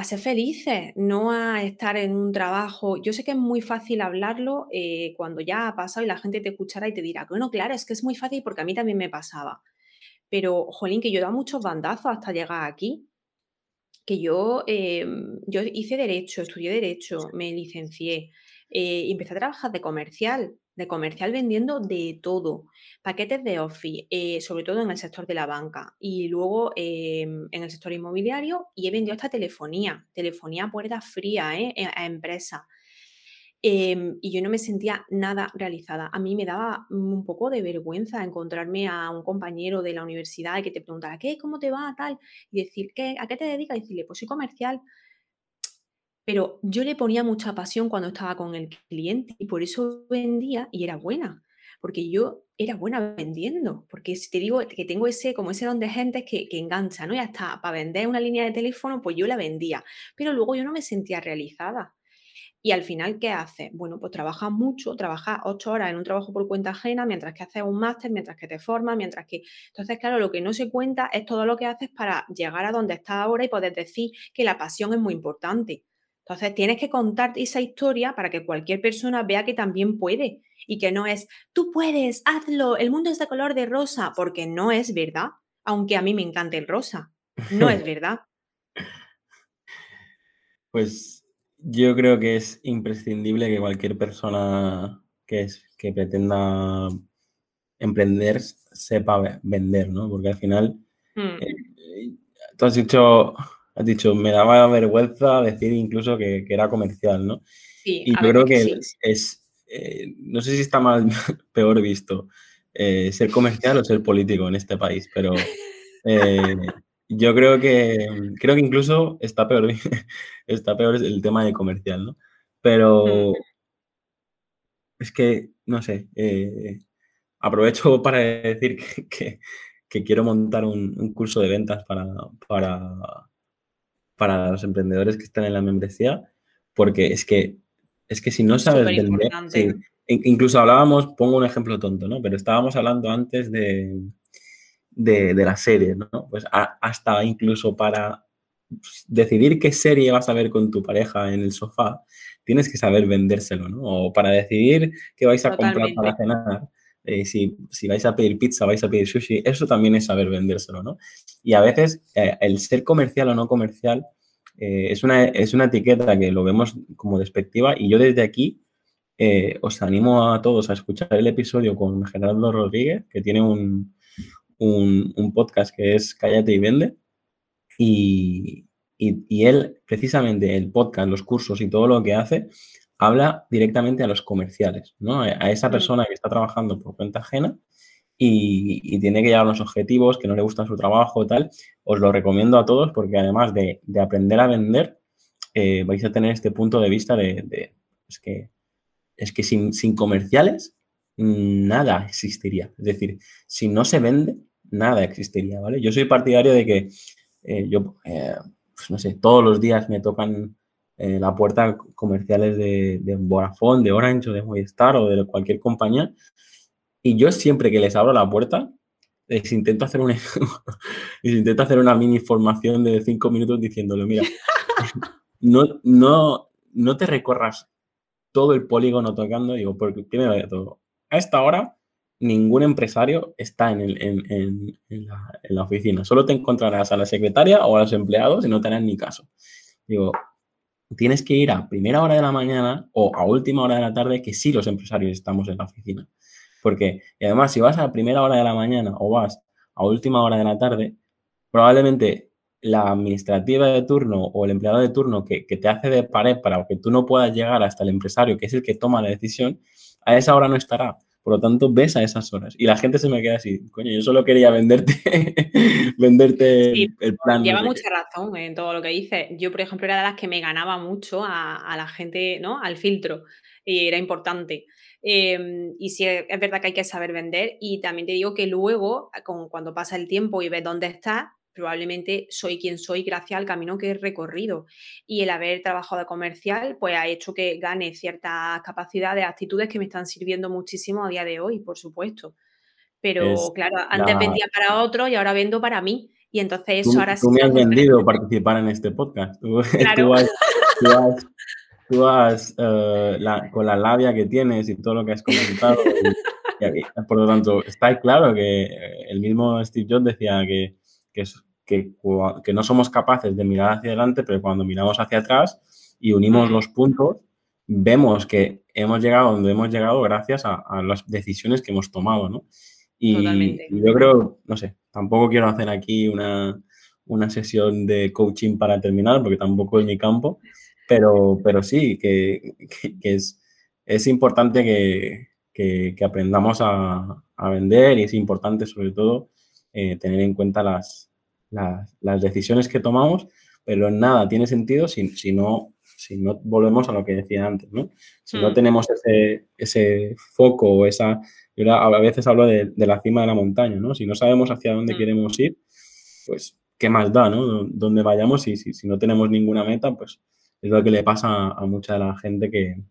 a ser felices, no a estar en un trabajo. Yo sé que es muy fácil hablarlo eh, cuando ya ha pasado y la gente te escuchará y te dirá, bueno, claro, es que es muy fácil porque a mí también me pasaba. Pero, jolín, que yo he dado muchos bandazos hasta llegar aquí. Que yo, em, yo hice derecho, estudié derecho, me licencié, eh, empecé a trabajar de comercial, de comercial vendiendo de todo, paquetes de office, eh, sobre todo en el sector de la banca y luego em, en el sector inmobiliario y he vendido hasta telefonía, telefonía puerta fría ¿eh? a empresas. Em, y yo no me sentía nada realizada. A mí me daba un poco de vergüenza encontrarme a un compañero de la universidad y que te preguntara, ¿qué? ¿Cómo te va? Tal. Y decir, ¿qué? ¿A qué te dedicas? Y decirle, pues soy comercial. Pero yo le ponía mucha pasión cuando estaba con el cliente y por eso vendía y era buena. Porque yo era buena vendiendo. Porque si te digo que tengo ese, como ese don de gente que, engancha, ¿no? Y hasta para vender una línea de teléfono, pues yo la vendía. Pero luego yo no me sentía realizada. Y al final, ¿qué haces? Bueno, pues trabajas mucho, trabajas ocho horas en un trabajo por cuenta ajena, mientras que haces un máster, mientras que te formas, mientras que... Entonces, claro, lo que no se cuenta es todo lo que haces para llegar a donde estás ahora y poder decir que la pasión es muy importante. Entonces, tienes que contar esa historia para que cualquier persona vea que también puede y que no es, tú puedes, hazlo, el mundo es de color de rosa, porque no es verdad, aunque a mí me encante el rosa, no es verdad. Pues yo creo que es imprescindible que cualquier persona que, es, que pretenda emprender sepa vender, ¿no? Porque al final, mm. eh, tú has dicho, has dicho, me daba vergüenza decir incluso que, era comercial, ¿no? Sí, y yo creo que es, eh, no sé si está mal, peor visto, eh, ser comercial o ser político en este país, pero yo creo que, creo que incluso está peor, está peor el tema de comercial, ¿no? Pero es que, no sé, eh, aprovecho para decir que, quiero montar un, curso de ventas para, para, para los emprendedores que están en la membresía, porque es que, es que si no sabes vender, incluso hablábamos, pongo un ejemplo tonto, ¿no? Pero estábamos hablando antes de, de, la serie, ¿no? Pues hasta incluso para decidir qué serie vas a ver con tu pareja en el sofá, tienes que saber vendérselo, ¿no? O para decidir qué vais a comprar para cenar, eh, si, vais a pedir pizza, vais a pedir sushi, eso también es saber vendérselo, ¿no? Y a veces eh, el ser comercial o no comercial eh, es, una, es una etiqueta que lo vemos como despectiva y yo desde aquí os animo a todos a escuchar el episodio con Gerardo Rodríguez, que tiene un, un, podcast que es Cállate y Vende. Y, él, precisamente, el podcast, los cursos y todo lo que hace, habla directamente a los comerciales, ¿no? A esa mm. persona que está trabajando por cuenta ajena y, tiene que llegar a unos objetivos, que no le gusta su trabajo, tal. Os lo recomiendo a todos porque además de, aprender a vender, eh, vais a tener este punto de vista de, es que, es que sin, sin comerciales nada existiría. Es decir, si no se vende, nada existiría, ¿vale? Yo soy partidario de que eh, yo, eh, pues no sé, todos los días me tocan eh, la puerta comerciales de, de Vodafone, de Orange o de Movistar o de cualquier compañía y yo siempre que les abro la puerta les intento hacer una, les intento hacer una mini formación de cinco minutos diciéndole, mira, no, no, no te recorras todo el polígono tocando, digo, porque primero de todo, a esta hora ningún empresario está en, en, la, oficina. Solo te encontrarás a la secretaria o a los empleados y no te harán ni caso. Digo, tienes que ir a primera hora de la mañana o a última hora de la tarde, que sí los empresarios estamos en la oficina. Porque, y además, si vas a primera hora de la mañana o vas a última hora de la tarde, probablemente la administrativa de turno o el empleado de turno que, que te hace de pared para que tú no puedas llegar hasta el empresario, que es el que toma la decisión, a esa hora no estará. Por lo tanto, ves a esas horas. Y la gente se me queda así, coño, yo solo quería venderte, venderte el plan. Lleva mucha razón en todo lo que dice. Yo, por ejemplo, era de las que me ganaba mucho a, la gente, ¿no? Al filtro. Y era importante. Em, y sí, es verdad que hay que saber vender. Y también te digo que luego, cuando pasa el tiempo y ves dónde estás, probablemente soy quien soy gracias al camino que he recorrido. Y el haber trabajado de comercial, pues ha hecho que gane ciertas capacidades, actitudes que me están sirviendo muchísimo a día de hoy, por supuesto. Pero claro, antes vendía para otro y ahora vendo para mí. Y entonces eso ahora sí. Tú me has vendido participar en este podcast. Tú, has, eh, con la labia que tienes y todo lo que has comentado. por lo tanto, está claro que eh, el mismo Steve Jobs decía que que, es, que, no somos capaces de mirar hacia adelante, pero cuando miramos hacia atrás y unimos los puntos, vemos que hemos llegado donde hemos llegado gracias a, las decisiones que hemos tomado, ¿no? Y, yo creo, no sé, tampoco quiero hacer aquí una, sesión de coaching para terminar, porque tampoco es mi campo, pero, pero sí, que, es, es importante que, aprendamos a, vender y es importante sobre todo eh, tener en cuenta las, las, decisiones que tomamos, pero nada tiene sentido si, si no si no volvemos a lo que decía antes, ¿no? Si no hmm. tenemos ese, ese foco o esa... Yo a veces hablo de, la cima de la montaña, ¿no? Si no sabemos hacia dónde hmm. queremos ir, pues qué más da, ¿no? Dónde vayamos y si, si, no tenemos ninguna meta, pues es lo que le pasa a, mucha de la gente que,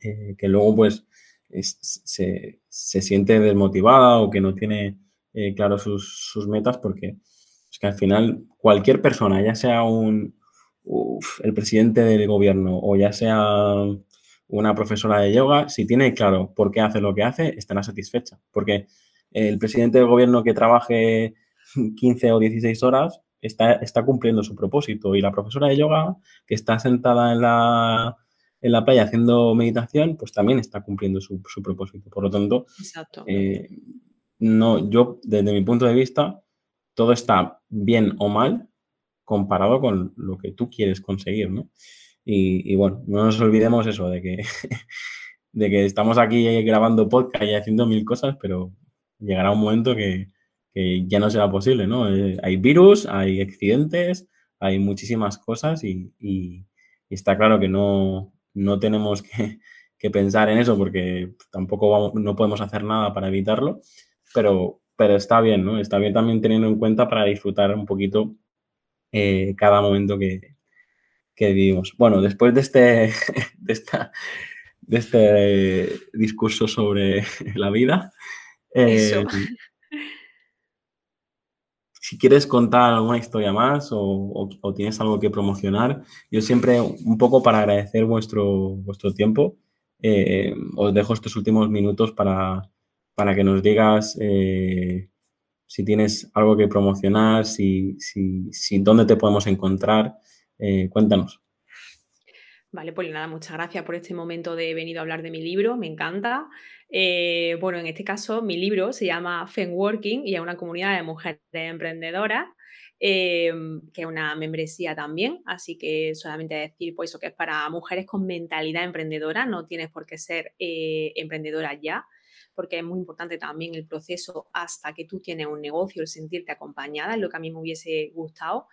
eh, que luego pues se, se, siente desmotivada o que no tiene eh, claro sus, sus metas porque es que al final cualquier persona, ya sea un, el presidente del gobierno o ya sea una profesora de yoga, si tiene claro por qué hace lo que hace, estará satisfecha. Porque el presidente del gobierno que trabaje 15 o 16 horas está, está cumpliendo su propósito y la profesora de yoga que está sentada en la, en la playa haciendo meditación, pues también está cumpliendo su, propósito. Por lo tanto, eh, no, yo desde mi punto de vista, todo está bien o mal comparado con lo que tú quieres conseguir, ¿no? Y, bueno, no nos olvidemos eso, de que, de que estamos aquí grabando podcast y haciendo mil cosas, pero llegará un momento que, ya no será posible, ¿no? Eh, hay virus, hay accidentes, hay muchísimas cosas y, está claro que no, no tenemos que, pensar en eso porque tampoco no podemos hacer nada para evitarlo, pero, pero está bien, ¿no? Está bien también teniendo en cuenta para disfrutar un poquito eh, cada momento que, vivimos. Bueno, después de este, de, esta, de este discurso sobre la vida, eh, si quieres contar alguna historia más o, tienes algo que promocionar, yo siempre, un poco para agradecer vuestro, vuestro tiempo, eh, os dejo estos últimos minutos para, para que nos digas si tienes algo que promocionar, si, si, si dónde te podemos encontrar, eh, cuéntanos. Vale, pues nada, muchas gracias por este momento de venido a hablar de mi libro, me encanta. Eh, bueno, en este caso mi libro se llama Fen Working y es una comunidad de mujeres emprendedoras, eh, que es una membresía también, así que solamente decir pues eso que es para mujeres con mentalidad emprendedora, no tienes por qué ser emprendedora ya, porque es muy importante también el proceso hasta que tú tienes un negocio, el sentirte acompañada, es lo que a mí me hubiese gustado.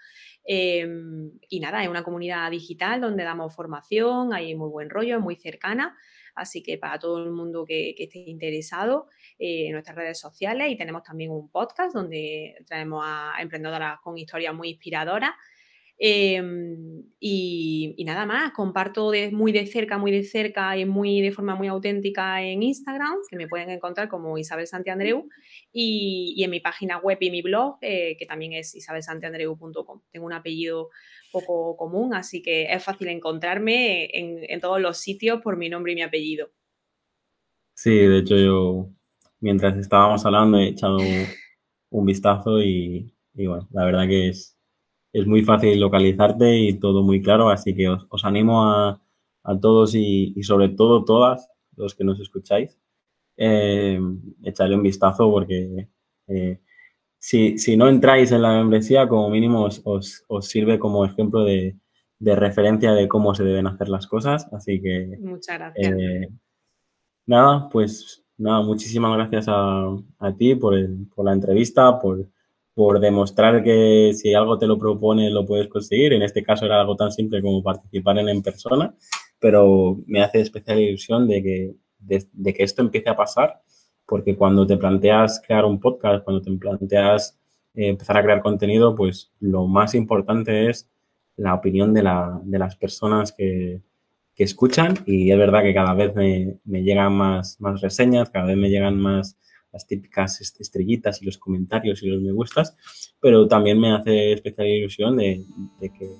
Em, y nada, es una comunidad digital donde damos formación, hay muy buen rollo, es muy cercana. Así que para todo el mundo que, esté interesado, eh, en nuestras redes sociales y tenemos también un podcast donde traemos a emprendedoras con historias muy inspiradoras Em, y, nada más, comparto de, muy de cerca, muy de cerca y muy de forma muy auténtica en Instagram, que me pueden encontrar como Isabel Santiandreu, y, y en mi página web y mi blog, eh, que también es isabelsantiandreu.com. Tengo un apellido poco común, así que es fácil encontrarme en, en, todos los sitios por mi nombre y mi apellido. Sí, de hecho yo, mientras estábamos hablando, he echado un vistazo y, y bueno, la verdad que es es muy fácil localizarte y todo muy claro, así que os, animo a, todos y, sobre todo todas los que nos escucháis, eh, echarle un vistazo porque eh, si, no entráis en la membresía, como mínimo os, sirve como ejemplo de, referencia de cómo se deben hacer las cosas, así que... Muchas gracias. Eh, nada, pues nada, muchísimas gracias a, ti por, por la entrevista, por por demostrar que si algo te lo propone lo puedes conseguir. En este caso era algo tan simple como participar en persona, pero me hace especial ilusión de que, de, que esto empiece a pasar, porque cuando te planteas crear un podcast, cuando te planteas eh, empezar a crear contenido, pues lo más importante es la opinión de, la, de las personas que, que, escuchan y es verdad que cada vez me, me llegan más, más reseñas, cada vez me llegan más las típicas estrellitas y los comentarios y los me gustas, pero también me hace especial ilusión de, que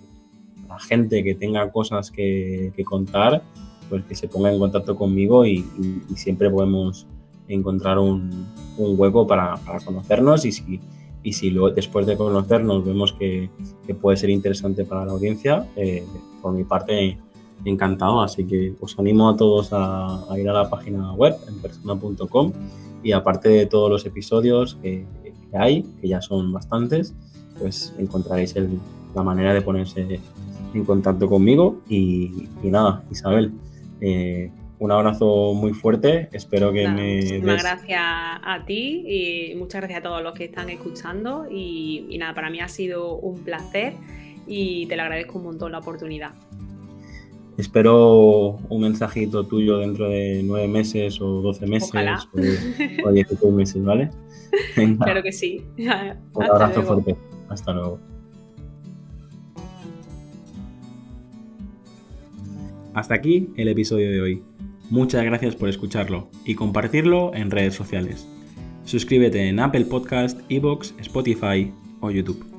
la gente que tenga cosas que, contar, pues que se ponga en contacto conmigo y, siempre podemos encontrar un, hueco para, conocernos y si, y si después de conocernos vemos que, puede ser interesante para la audiencia, eh, por mi parte encantado. Así que os animo a todos a, ir a la página web en persona.com y aparte de todos los episodios que, hay, que ya son bastantes, pues encontraréis la manera de ponerse en contacto conmigo y, nada, Isabel. Eh, un abrazo muy fuerte. Espero que me. Muchísimas gracias a ti y muchas gracias a todos los que están escuchando. Y, y, nada, para mí ha sido un placer y te lo agradezco un montón la oportunidad. Espero un mensajito tuyo dentro de nueve meses o doce meses o, diecisiete meses, ¿vale? Claro que sí. un abrazo fuerte. Hasta luego. Hasta aquí el episodio de hoy. Muchas gracias por escucharlo y compartirlo en redes sociales. Suscríbete en Apple Podcast, Evox, Spotify o YouTube.